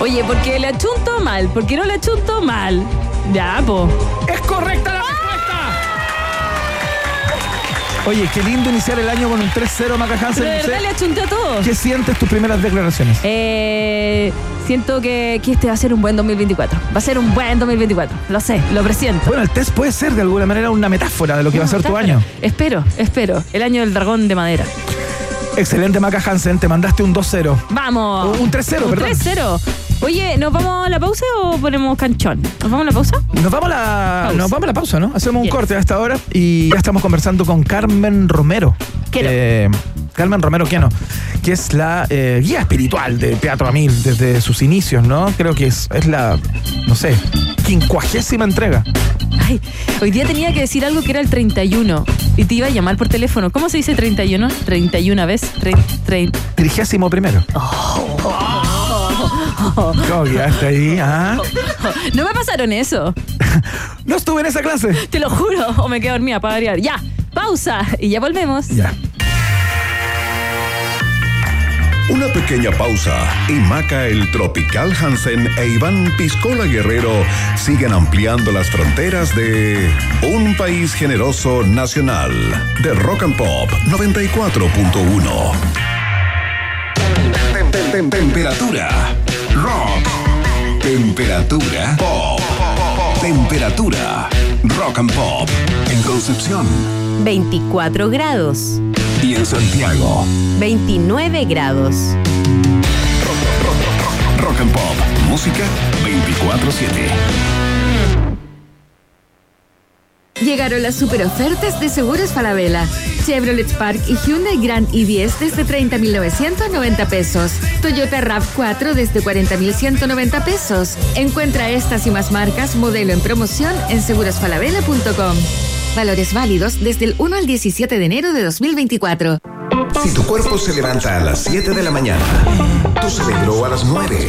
Oye, porque le achunto mal, porque no le achunto mal. Ya, po. ¡Es correcta Oye, qué lindo iniciar el año con un 3-0 Maca Hansen. De verdad le achunté a todo. ¿Qué sientes tus primeras declaraciones? Eh, siento que, que este va a ser un buen 2024. Va a ser un buen 2024. Lo sé, lo presiento. Bueno, el test puede ser de alguna manera una metáfora de lo que va a ser tu año. pero Espero, espero. El año del dragón de madera. Excelente, Maca Hansen. Te mandaste un 2-0. Vamos. Un 3-0, Un perdón. 3-0. Oye, ¿nos vamos a la pausa o ponemos canchón? ¿Nos vamos a la pausa? Nos vamos a la, Pausa. nos vamos a la pausa, ¿no? Hacemos un Yes. corte a esta hora y ya estamos conversando con Carmen Romero. Quiero. Eh, Carmen Romero Quieno, que es la eh, guía espiritual de Teatro Amil desde sus inicios, ¿no? Creo que es, es la, no sé, quincuagésima entrega. Ay, hoy día tenía que decir algo que era el 31 y te iba a llamar por teléfono. ¿Cómo se dice 31? 31 veces. Tre- tre- Trigésimo primero. ¿Cómo quedaste ahí? ah? No me pasaron eso. No estuve en esa clase. Te lo juro. O me quedo dormida para variar. Ya, pausa y ya volvemos. Ya. Una pequeña pausa y Maca el Tropical Hansen e Iván Piscola Guerrero siguen ampliando las fronteras de Un País Generoso Nacional de Rock and Pop 94.1. Tem- tem- tem- Temperatura rock. Temperatura pop. Temperatura rock and pop en Concepción 24 grados, y en Santiago. 29 grados. Rock and Pop. Música 24-7. Llegaron las super ofertas de Seguros Falabella. Chevrolet Spark y Hyundai Grand i10 desde 30.990 pesos. Toyota RAV4 desde 40.190 pesos. Encuentra estas y más marcas modelo en promoción en segurosfalabella.com. Valores válidos desde el 1 al 17 de enero de 2024. Si tu cuerpo se levanta a las 7 de la mañana, tu cerebro a las 9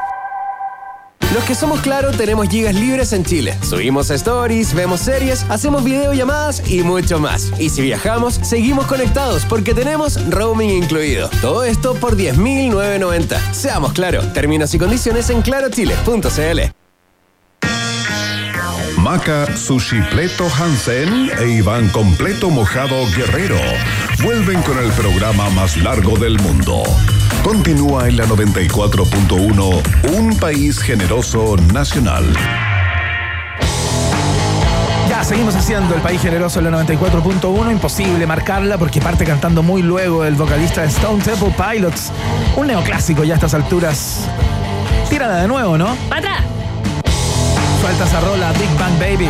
Los que somos claro tenemos gigas libres en Chile. Subimos stories, vemos series, hacemos videollamadas y mucho más. Y si viajamos, seguimos conectados porque tenemos roaming incluido. Todo esto por 10.990. Seamos claro. Términos y condiciones en clarochile.cl. Maca Sushi Pleto Hansen e Iván Completo Mojado Guerrero vuelven con el programa más largo del mundo. Continúa en la 94.1 Un País Generoso Nacional. Ya, seguimos haciendo el país generoso en la 94.1. Imposible marcarla porque parte cantando muy luego el vocalista de Stone Temple Pilots. Un neoclásico ya a estas alturas. Tírala de nuevo, ¿no? ¡Para atrás! Suelta esa rola, Big Bang Baby.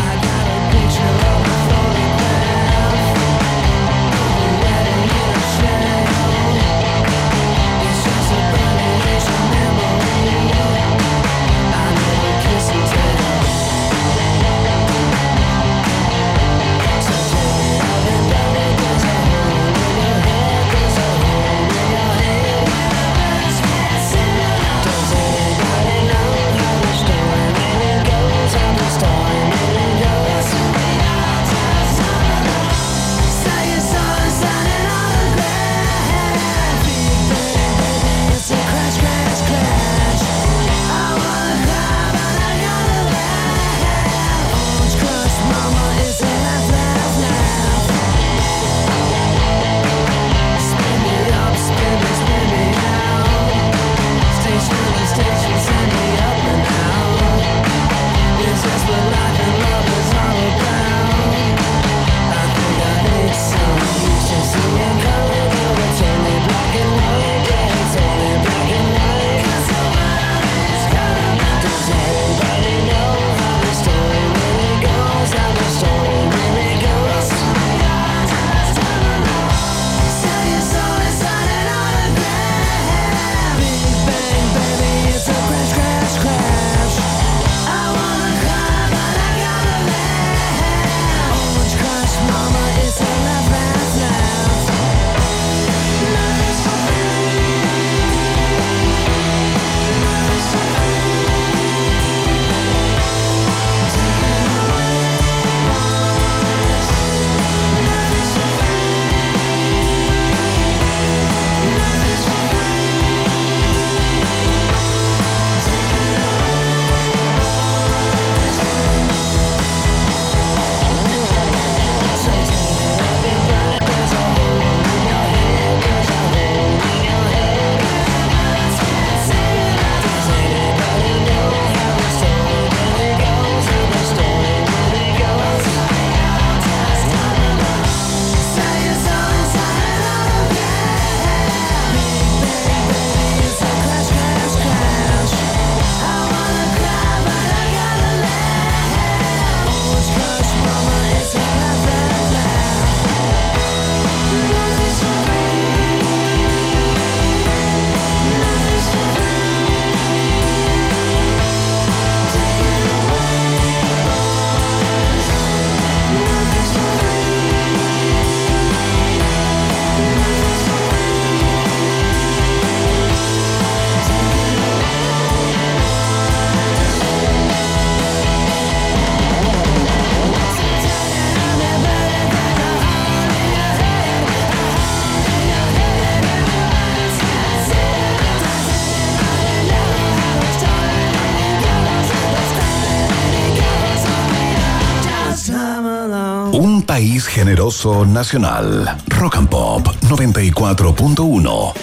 Generoso nacional. Rock and Pop 94.1.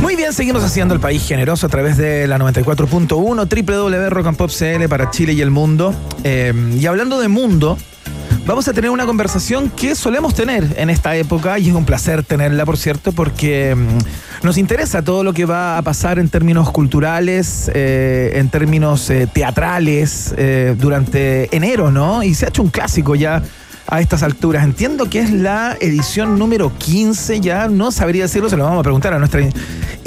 Muy bien, seguimos haciendo el país generoso a través de la 94.1 www.rockandpop.cl para Chile y el mundo. Eh, y hablando de mundo, vamos a tener una conversación que solemos tener en esta época y es un placer tenerla, por cierto, porque mm, nos interesa todo lo que va a pasar en términos culturales, eh, en términos eh, teatrales durante enero, ¿no? Y se ha hecho un clásico ya a estas alturas. Entiendo que es la edición número 15 ya, no sabría decirlo, se lo vamos a preguntar a nuestra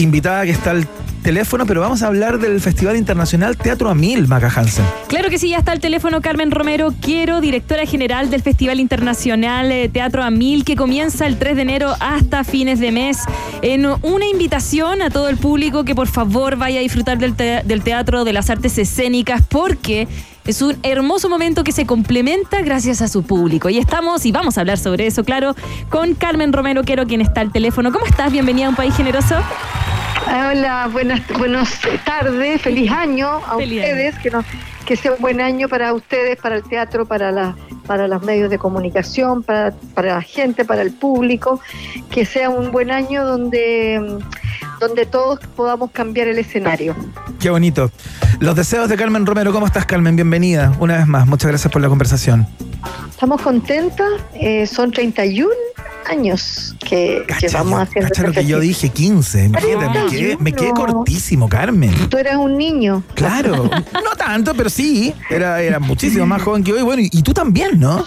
invitada que está al teléfono, pero vamos a hablar del Festival Internacional Teatro a Mil, Maca Hansen. Claro que sí, ya está el teléfono Carmen Romero Quiero, directora general del Festival Internacional eh, Teatro a Mil, que comienza el 3 de enero hasta fines de mes. En una invitación a todo el público que por favor vaya a disfrutar del, del teatro, de las artes escénicas, porque es un hermoso momento que se complementa gracias a su público. Y estamos, y vamos a hablar sobre eso, claro, con Carmen Romero Quiero, quien está al teléfono. ¿Cómo estás? Bienvenida a Un País Generoso. Hola, buenas, buenas tardes, feliz año a Feliz ustedes, que nos, que sea un buen año para ustedes, para el teatro, para la, para los medios de comunicación, para, para la gente, para el público, que sea un buen año donde, donde todos podamos cambiar el escenario. Qué bonito. Los deseos de Carmen Romero. ¿Cómo estás, Carmen? Bienvenida. Una vez más, muchas gracias por la conversación. Estamos contentas, eh, son 31 años que Cacha, llevamos haciendo cacha lo este que yo dije, 15. Imagínate, me quedé, me quedé 31. cortísimo, Carmen. Tú eras un niño. Claro, no tanto, pero sí, era, era muchísimo más joven que hoy. Bueno, y, y tú también, ¿no?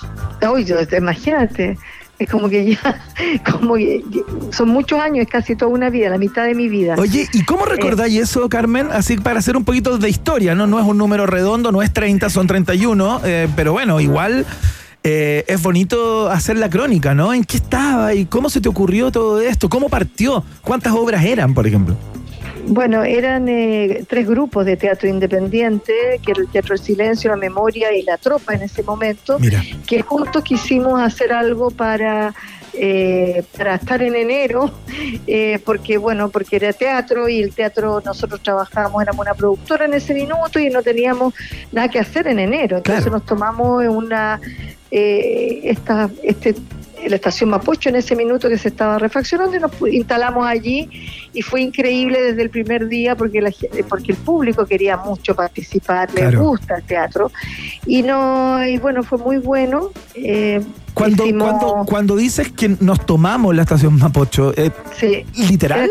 Uy, yo- imagínate, es como que ya, como que son muchos años, es casi toda una vida, la mitad de mi vida. Oye, ¿y cómo recordáis eso, Carmen? Así para hacer un poquito de historia, ¿no? No es un número redondo, no es 30, son 31, eh, pero bueno, igual eh, es bonito hacer la crónica, ¿no? ¿En qué estaba y cómo se te ocurrió todo esto? ¿Cómo partió? ¿Cuántas obras eran, por ejemplo? Bueno, eran eh, tres grupos de teatro independiente, que era el Teatro del Silencio, la Memoria y la Tropa en ese momento, Mira, que juntos quisimos hacer algo para eh, para estar en enero, eh, porque bueno, porque era teatro y el teatro nosotros trabajábamos, éramos una productora en ese minuto y no teníamos nada que hacer en enero, entonces Claro. nos tomamos una eh, esta este la estación Mapocho en ese minuto que se estaba refaccionando y nos instalamos allí y fue increíble desde el primer día porque la, porque el público quería mucho participar, le Claro. gusta el teatro y no y bueno fue muy bueno. eh, cuando, hicimos- cuando, cuando dices que nos tomamos la estación Mapocho, eh, Sí. ¿literal?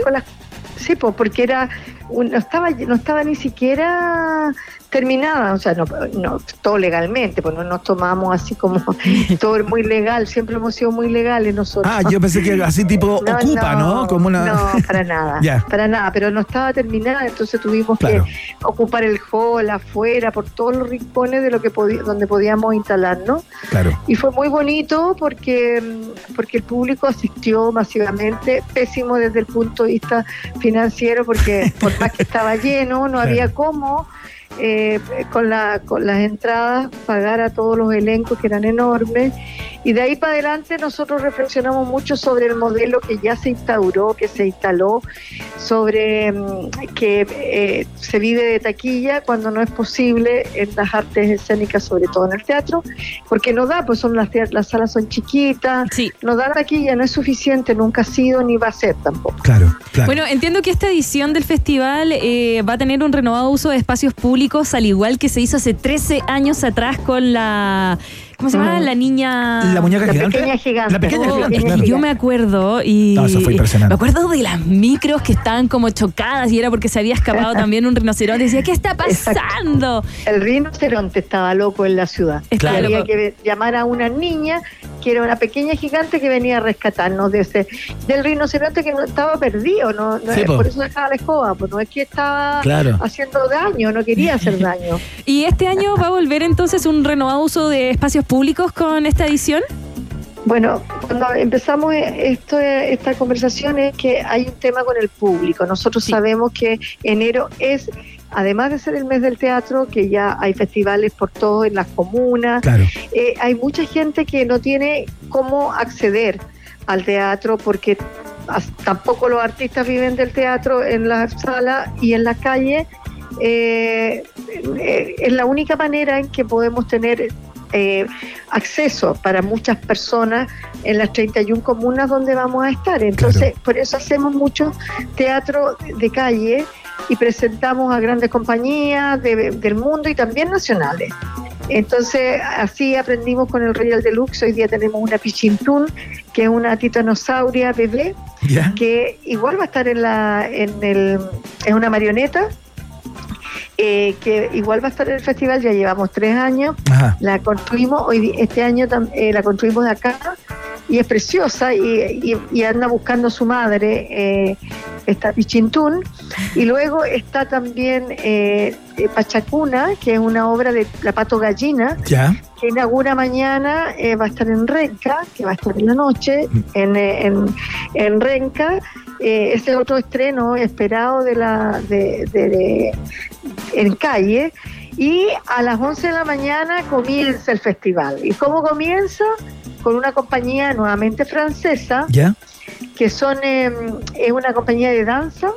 Sí, pues, porque era no estaba no estaba ni siquiera terminada, o sea, no, no todo legalmente, pues no nos tomamos así como todo muy legal, siempre hemos sido muy legales nosotros. Ah, yo pensé que así tipo No, ocupa, ¿no? Como una... No, para nada, para nada, pero no estaba terminada, entonces tuvimos Claro. que ocupar el hall afuera, por todos los rincones de lo que donde podíamos instalarnos. Claro. Y fue muy bonito porque, porque el público asistió masivamente, pésimo desde el punto de vista financiero, porque por más que estaba lleno, no Claro. había cómo eh, con, la, con las entradas pagar a todos los elencos que eran enormes. Y de ahí para adelante nosotros reflexionamos mucho sobre el modelo que ya se instauró, que se instaló, sobre mm, que eh, se vive de taquilla cuando no es posible en las artes escénicas, sobre todo en el teatro, porque no da, pues son las, las salas son chiquitas, Sí. no da taquilla, no es suficiente, nunca ha sido ni va a ser tampoco. Claro, claro. Bueno, entiendo que esta edición del festival eh, va a tener un renovado uso de espacios públicos, al igual que se hizo hace 13 años atrás con la. ¿Cómo se llama? Mm. La niña. la muñeca La gigante. pequeña gigante. La pequeña Oh, gigante, claro. Yo me acuerdo y No, eso fue impresionante. me acuerdo de las micros que estaban como chocadas y era porque se había escapado también un rinoceronte. Decía, ¿qué está pasando? El rinoceronte estaba loco en la ciudad. Estaba Había que llamar a una niña que era una pequeña gigante que venía a rescatarnos de ese, del rinoceronte que no estaba perdido, no, no- Sí, po. por eso dejaba la escoba, pues no es que estaba Claro. haciendo daño, no quería hacer daño. ¿Y este año va a volver entonces un renovado uso de espacios públicos con esta edición? Bueno, cuando empezamos esto, esta conversación es que hay un tema con el público. Nosotros Sí. sabemos que enero es, además de ser el mes del teatro, que ya hay festivales por todo en las comunas, Claro. eh, hay mucha gente que no tiene cómo acceder al teatro porque tampoco los artistas viven del teatro en la sala y en la calle. Eh, eh, es la única manera en que podemos tener eh, acceso para muchas personas en las 31 comunas donde vamos a estar. Entonces, por eso hacemos mucho teatro de calle y presentamos a grandes compañías de- del mundo y también nacionales. Entonces, así aprendimos con el Royal Deluxe. Hoy día tenemos una Pichintún, que es una titanosauria bebé, que igual va a estar en la en el es una marioneta eh, que igual va a estar en el festival ya llevamos tres años Ajá. la construimos hoy este año eh, la construimos de acá y es preciosa y, y- y anda buscando su madre eh, está Pichintún y luego está también Pachacuna que es una obra de la Pato Gallina ¿Ya? que inaugura mañana, va a estar en Renca, que va a estar en la noche, en, eh, en, en Renca. Eh, ese es otro estreno esperado de la de, de- de- en calle. Y a las 11 de la mañana comienza el festival. ¿Y cómo comienza? Con una compañía nuevamente francesa, ¿Ya? que son eh, es una compañía de danza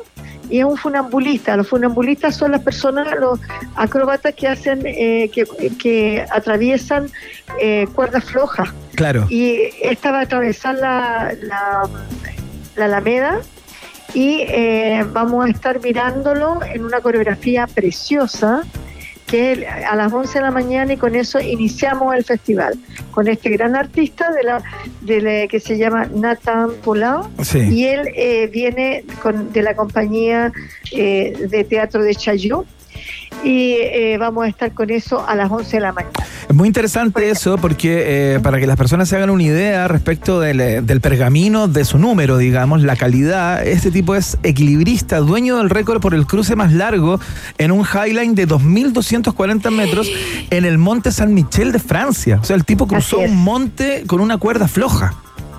y es un funambulista. Los funambulistas son las personas, los acróbatas que hacen, eh, que, que atraviesan eh, cuerdas flojas. Claro. Y esta va a atravesar la, la, la Alameda y eh, vamos a estar mirándolo en una coreografía preciosa que a las 11 de la mañana y con eso iniciamos el festival con este gran artista de la, de la- que se llama Nathan Sí. y él eh, viene con, de la compañía eh, de teatro de Chaillot y eh, vamos a estar con eso a las 11 de la mañana. Es muy interesante eso porque eh, para que las personas se hagan una idea respecto del, eh, del pergamino, de su número, digamos, la calidad, este tipo es equilibrista, dueño del récord por el cruce más largo en un highline de 2.240 metros en el monte San Michel de Francia. O sea, el tipo cruzó un monte con una cuerda floja.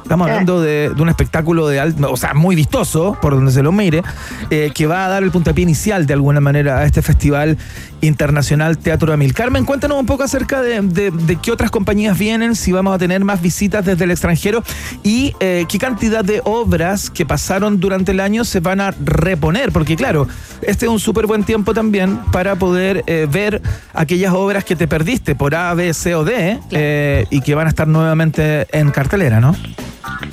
Estamos hablando de, de un espectáculo de alto, o sea, muy vistoso, por donde se lo mire, eh, que va a dar el puntapié inicial de alguna manera a este Festival Internacional Teatro de Mil. Carmen, cuéntanos un poco acerca de, de- de qué otras compañías vienen, si vamos a tener más visitas desde el extranjero y eh, qué cantidad de obras que pasaron durante el año se van a reponer, porque claro, este es un súper buen tiempo también para poder eh, ver aquellas obras que te perdiste por A, B, C o D y que van a estar nuevamente en cartelera, ¿no?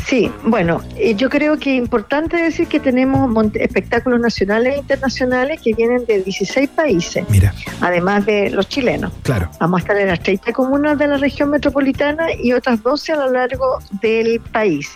Sí, bueno, eh, yo creo que es importante decir que tenemos mon- espectáculos nacionales e internacionales que vienen de 16 países, Mira, además de los chilenos. claro. Vamos a estar en las 30 comunas de la región metropolitana y otras 12 a lo largo del país.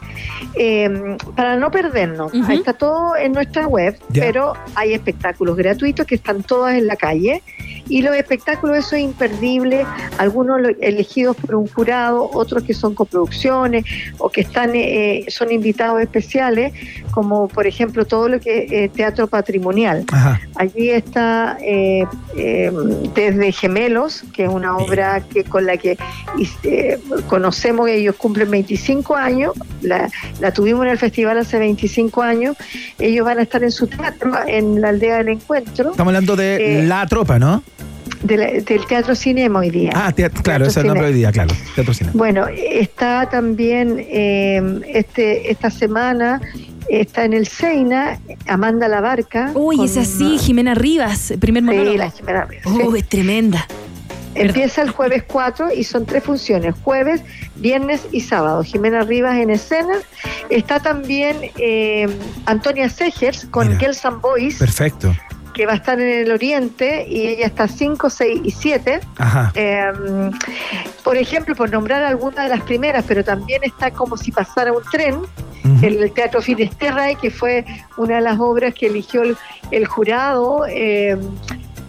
Eh, para no perdernos, ahí está todo en nuestra web, Ya. pero hay espectáculos gratuitos que están todas en la calle y los espectáculos, eso es imperdible, algunos elegidos por un jurado, otros que son coproducciones o que están eh, son invitados especiales, como por ejemplo todo lo que es teatro patrimonial. Ajá. Allí está eh, eh, desde Gemelos, que es una obra que con la que eh, conocemos que ellos cumplen 25 años, la, la tuvimos en el festival hace 25 años, ellos van a estar en su teatro, en la aldea del encuentro, Estamos hablando de Eh, La Tropa, ¿no? De la- del Teatro Cinema hoy día. Ah, claro, Teatro ese es el nombre Cine. hoy día, claro. Teatro Cine. Bueno, está también eh, este esta semana, está en el Seina, Amanda Labarca. Uy, con- es así, Jimena Rivas, primer Sí, monólogo. la Jimena Rivas, Oh, sí. es tremenda. Empieza el jueves 4 y son tres funciones, jueves, viernes y sábado. Jimena Rivas en escena. Está también eh, Antonia Segers con Mira. Girls and Boys, Perfecto. Que va a estar en el Oriente y ella está 5, 6 y 7. Ajá. Eh, por ejemplo, por nombrar algunas de las primeras, pero también está como si pasara un tren, Ujú. el Teatro Finisterrae, que fue una de las obras que eligió el, el jurado, eh,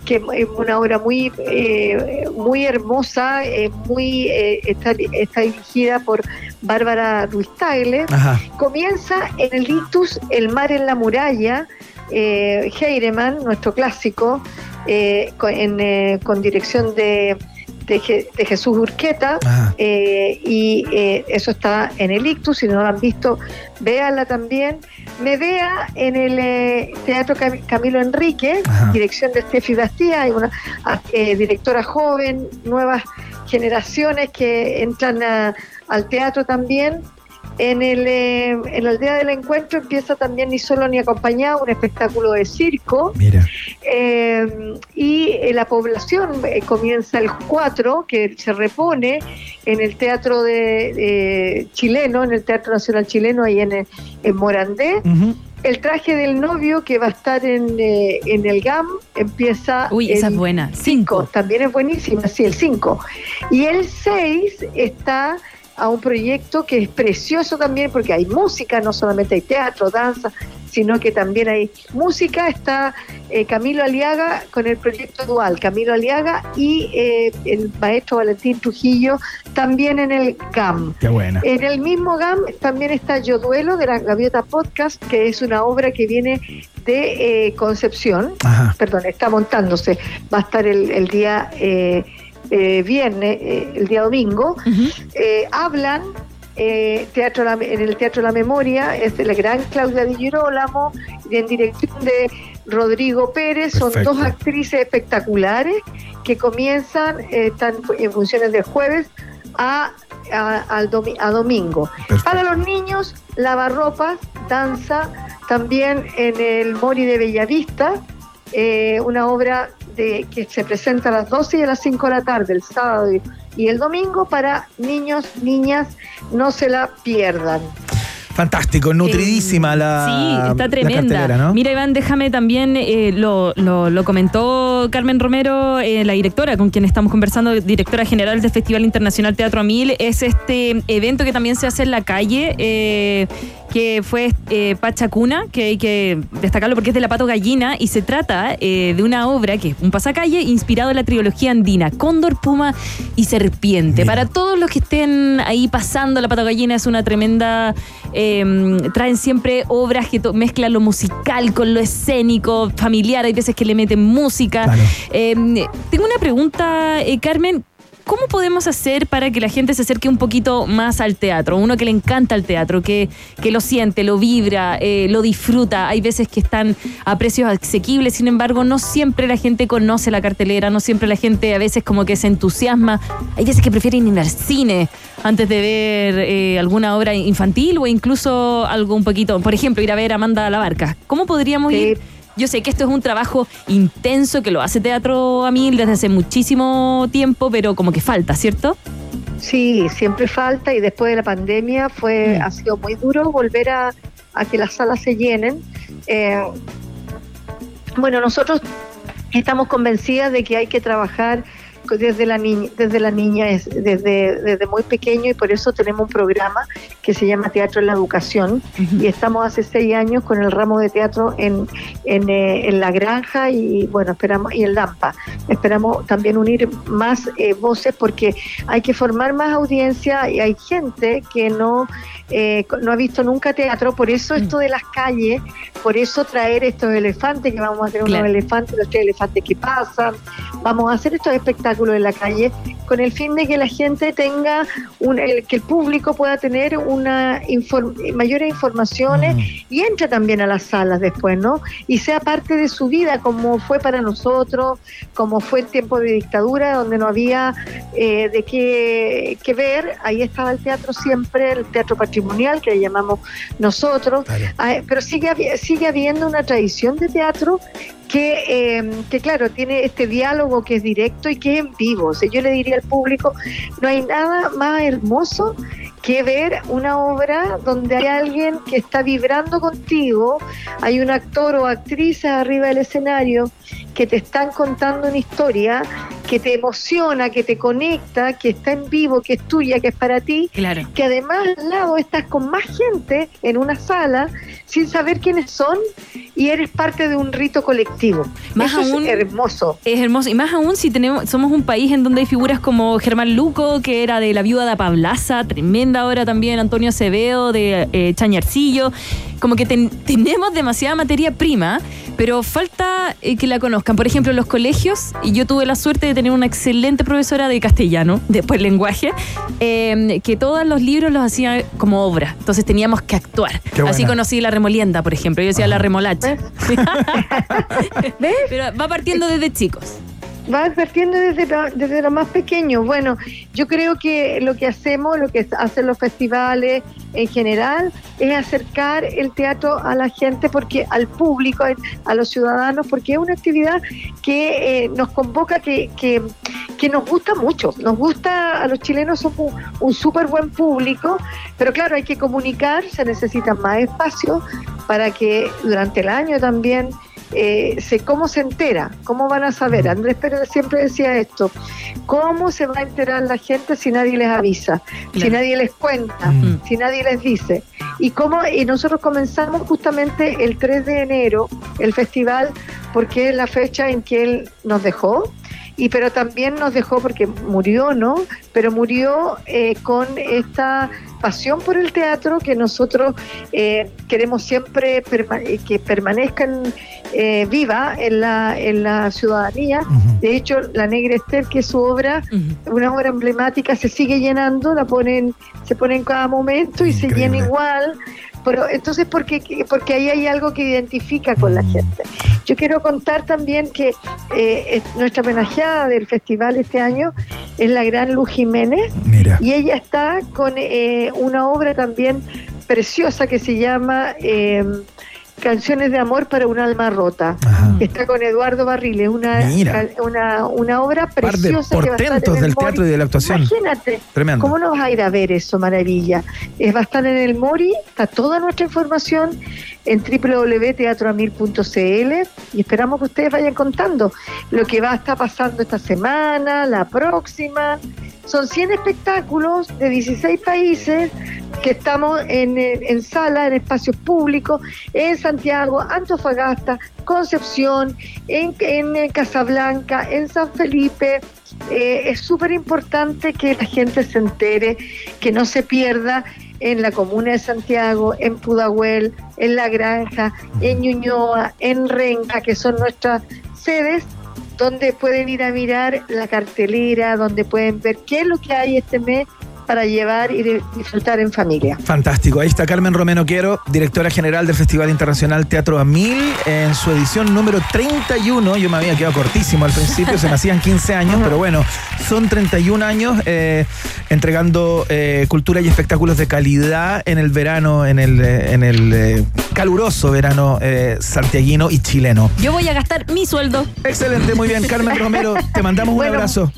que es una obra muy, eh, muy hermosa, eh, muy eh, está, está dirigida por Bárbara Ruiz Tagle. Comienza en el Ictus El mar en la muralla, eh, Heiremann, nuestro clásico, eh, con, en, eh, con dirección de, de Je- de Jesús Urqueta. Eh, y eh, eso está en el Ictus, si no lo han visto, véanla también. Me vea en el Teatro Cam- Camilo Enrique, Ajá. dirección de Steffi Bastía, hay una ah, eh, directora joven, nuevas generaciones que entran a- al teatro también. En, el, eh, en el día del encuentro empieza también Ni solo ni acompañado, un espectáculo de circo. Mira. Eh, y eh, la población eh, comienza el 4, que se repone en el Teatro de, eh, Chileno, en el Teatro Nacional Chileno, ahí en, en Morandé. El traje del novio, que va a estar en, eh, en el GAM, empieza. Uy, esa el es buena. 5, Cinco. también es buenísima, sí, el 5. Y el 6 está a un proyecto que es precioso también porque hay música, no solamente hay teatro, danza, sino que también hay música. Está eh, Camilo Aliaga con el proyecto dual, Camilo Aliaga y eh, el maestro Valentín Trujillo también en el GAM. Qué buena. En el mismo GAM también está Yo Duelo de la Gaviota Podcast, que es una obra que viene de eh, Concepción, Ajá. perdón, está montándose, va a estar el, el día eh, eh, viernes, eh, el día domingo. Eh, hablan eh, teatro La- en el Teatro La Memoria, es la gran Claudia Di Girolamo, y en dirección de Rodrigo Pérez, son dos actrices espectaculares que comienzan, eh, están en funciones de jueves a, a, al domi- a domingo. Perfecto. Para los niños, lavarropas, danza, también en el Mori de Bellavista, eh, una obra de, que se presenta a las 12 y a las 5 de la tarde, el sábado y, el domingo, para niños, niñas, no se la pierdan. Fantástico, nutridísima la. Sí, está tremenda. Mira, Iván, déjame también, eh, lo, lo- lo comentó Carmen Romero, eh, la directora con quien estamos conversando, directora general del Festival Internacional Teatro Amil. Es este evento que también se hace en la calle, eh, que fue eh, Pachacuna, que hay que destacarlo porque es de la Pato Gallina y se trata eh, de una obra que es un pasacalle inspirado en la trilogía andina, Cóndor, Puma y Serpiente. Mira. Para todos los que estén ahí pasando, la Pato Gallina es una tremenda. eh, traen siempre obras que mezclan lo musical con lo escénico, familiar. Hay veces que le meten música. Claro. Eh, tengo una pregunta, eh, Carmen. ¿Cómo podemos hacer para que la gente se acerque un poquito más al teatro? Uno que le encanta el teatro, que, que lo siente, lo vibra, eh, lo disfruta. Hay veces que están a precios asequibles, sin embargo, no siempre la gente conoce la cartelera, no siempre la gente a veces como que se entusiasma. Hay veces que prefieren ir al cine antes de ver eh, alguna obra infantil o incluso algo un poquito, por ejemplo, ir a ver a Amanda la Barca. ¿Cómo podríamos Sí. ir? Yo sé que esto es un trabajo intenso que lo hace Teatro a mil desde hace muchísimo tiempo, pero como que falta, ¿cierto? Sí, siempre falta y después de la pandemia fue Mm. ha sido muy duro volver a, a que las salas se llenen. Eh, bueno, nosotros estamos convencidas de que hay que trabajar desde la niña, desde la niña es desde, desde muy pequeño y por eso tenemos un programa que se llama Teatro en la Educación. Y estamos hace seis años con el ramo de teatro en, en, eh, en la granja y bueno esperamos y en Lampa. Esperamos también unir más eh, voces porque hay que formar más audiencia y hay gente que no eh, no ha visto nunca teatro por eso esto de las calles por eso traer estos elefantes que vamos a tener Claro. unos elefantes los tres elefantes que pasan vamos a hacer estos espectáculos en la calle con el fin de que la gente tenga un, el- que el público pueda tener una inform- mayores informaciones Mm. y entre también a las salas después, ¿no? Y sea parte de su vida, como fue para nosotros, como fue el tiempo de dictadura, donde no había eh, de qué, qué ver. Ahí estaba el teatro siempre, el teatro patrimonial, que le llamamos nosotros. Claro. Ah, pero sigue, sigue habiendo una tradición de teatro que, eh, que, claro, tiene este diálogo que es directo y que es en vivo. O sea, yo le diría al público, no hay nada más hermoso que ver una obra donde hay alguien que está vibrando contigo, hay un actor o actriz arriba del escenario que te están contando una historia que te emociona, que te conecta, que está en vivo, que es tuya, que es para ti, Claro. que además al lado estás con más gente en una sala sin saber quiénes son y eres parte de un rito colectivo. Más Eso aún- es hermoso. Es hermoso. Y más aún si tenemos, somos un país en donde hay figuras como Germán Luco, que era de la viuda de Pablaza, tremenda ahora también, Antonio Acevedo, de eh, Chañarcillo. Como que ten- tenemos demasiada materia prima, pero falta eh, que la conozcan. Por ejemplo, los colegios, y yo tuve la suerte de tener una excelente profesora de castellano, después lenguaje, eh, que todos los libros los hacía como obra. Entonces teníamos que actuar. Así conocí la remolienda, por ejemplo. Yo decía la remolacha. ¿Ves? Pero va partiendo desde chicos. Vas partiendo desde, desde lo más pequeño. Bueno, yo creo que lo que hacemos, lo que hacen los festivales en general, es acercar el teatro a la gente, porque al público, a los ciudadanos, porque es una actividad que eh, nos convoca, que, que, que nos gusta mucho. Nos gusta, a los chilenos somos un, un súper buen público, pero claro, hay que comunicar, se necesitan más espacios para que durante el año también eh, se, cómo se entera, cómo van a saber. Andrés Pérez siempre decía esto, cómo se va a enterar la gente si nadie les avisa, si nadie les cuenta, Mm. si nadie les dice. Y cómo y nosotros comenzamos justamente el 3 de enero el festival porque es la fecha en que él nos dejó. Y pero también nos dejó porque murió, ¿no? Pero murió eh, con esta pasión por el teatro que nosotros eh, queremos siempre perma- eh, que permanezcan eh, viva en la, en la ciudadanía. De hecho, La Negra Esther, que es su obra, una obra emblemática, se sigue llenando, la ponen, se pone en cada momento y se llena igual. Pero entonces, porque, porque ahí hay algo que identifica con la Mm. gente. Yo quiero contar también que eh, es- nuestra homenajeada del festival este año es la gran Luz Jiménez Mira. y ella está con eh, una obra también preciosa que se llama eh, Canciones de Amor para un alma rota. Ajá. Está con Eduardo Barriles, una, una, una obra Par de preciosa. que va a estar portentos en el del Mori. teatro y de la actuación. Imagínate, Tremendo. ¿cómo no vas a ir a ver eso? Maravilla. Es, va a estar en el Mori, está toda nuestra información en www.teatroamil.cl y esperamos que ustedes vayan contando lo que va a estar pasando esta semana, la próxima. Son 100 espectáculos de 16 países que estamos en, eh, en sala, en espacios públicos, en Santiago, Antofagasta, Concepción, en, en, eh, Casablanca, en San Felipe. Eh, es súper importante que la gente se entere, que no se pierda en la comuna de Santiago, en Pudahuel, en La Granja, en Ñuñoa, en Renca, que son nuestras sedes, donde pueden ir a mirar la cartelera, donde pueden ver qué es lo que hay este mes para llevar y de- disfrutar en familia. Fantástico. Ahí está Carmen Romero Quiero, directora general del Festival Internacional Teatro a Mil, en su edición número 31. Yo me había quedado cortísimo al principio, se me hacían 15 años, pero bueno, son 31 años eh, entregando eh, cultura y espectáculos de calidad en el verano, en el, eh, en el eh, caluroso verano eh, santiaguino y chileno. Yo voy a gastar mi sueldo. Excelente, muy bien. Carmen Romero, te mandamos un Bueno, abrazo.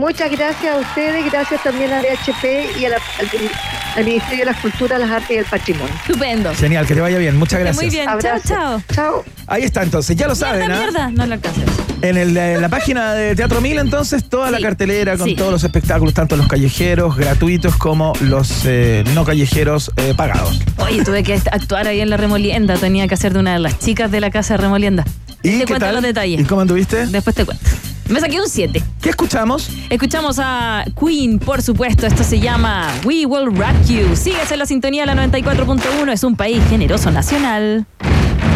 Muchas gracias a ustedes, gracias también a DHP y a la- al, al Ministerio de las Culturas, las Artes y el Patrimonio. Estupendo. Genial, que te vaya bien. Muchas gracias. Muy bien. Abrazo. Chao, chao. Chao. Ahí está entonces, ya lo saben, Mierda, ¿ah? mierda. No lo alcanzas. En, el, la página de Teatro Mil, entonces, toda la cartelera con Sí. todos los espectáculos, tanto los callejeros gratuitos como los eh, no callejeros eh, pagados. Oye, tuve que actuar ahí en la remolienda. Tenía que hacer de una de las chicas de la casa de remolienda. ¿Y te qué cuento tal? los detalles. ¿Y cómo anduviste? Después te cuento. Me saqué un 7. ¿Qué escuchamos? Escuchamos a Queen, por supuesto. Esto se llama We Will Rock You. Síguese en la sintonía de la 94.1. Es un país generoso nacional.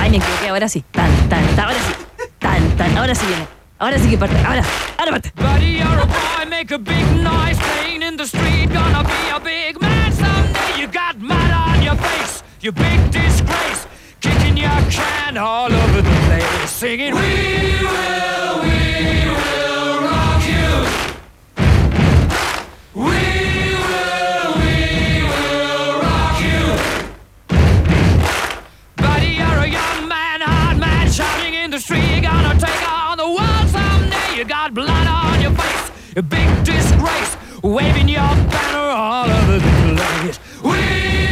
Ay, me equivoqué. Ahora sí. Tan, tan, tan. Ahora sí. Tan, tan. Ahora sí viene. Ahora sí que parte. Ahora. Ahora parte. Buddy, you're a boy, make a big noise, playing in the street, gonna be a big man someday. You got mud on your face, you big disgrace, kicking your can all over the place, singing, We will, shouting in the street. You're gonna take on the world someday. You got blood on your face, a big disgrace, waving your banner all over the place.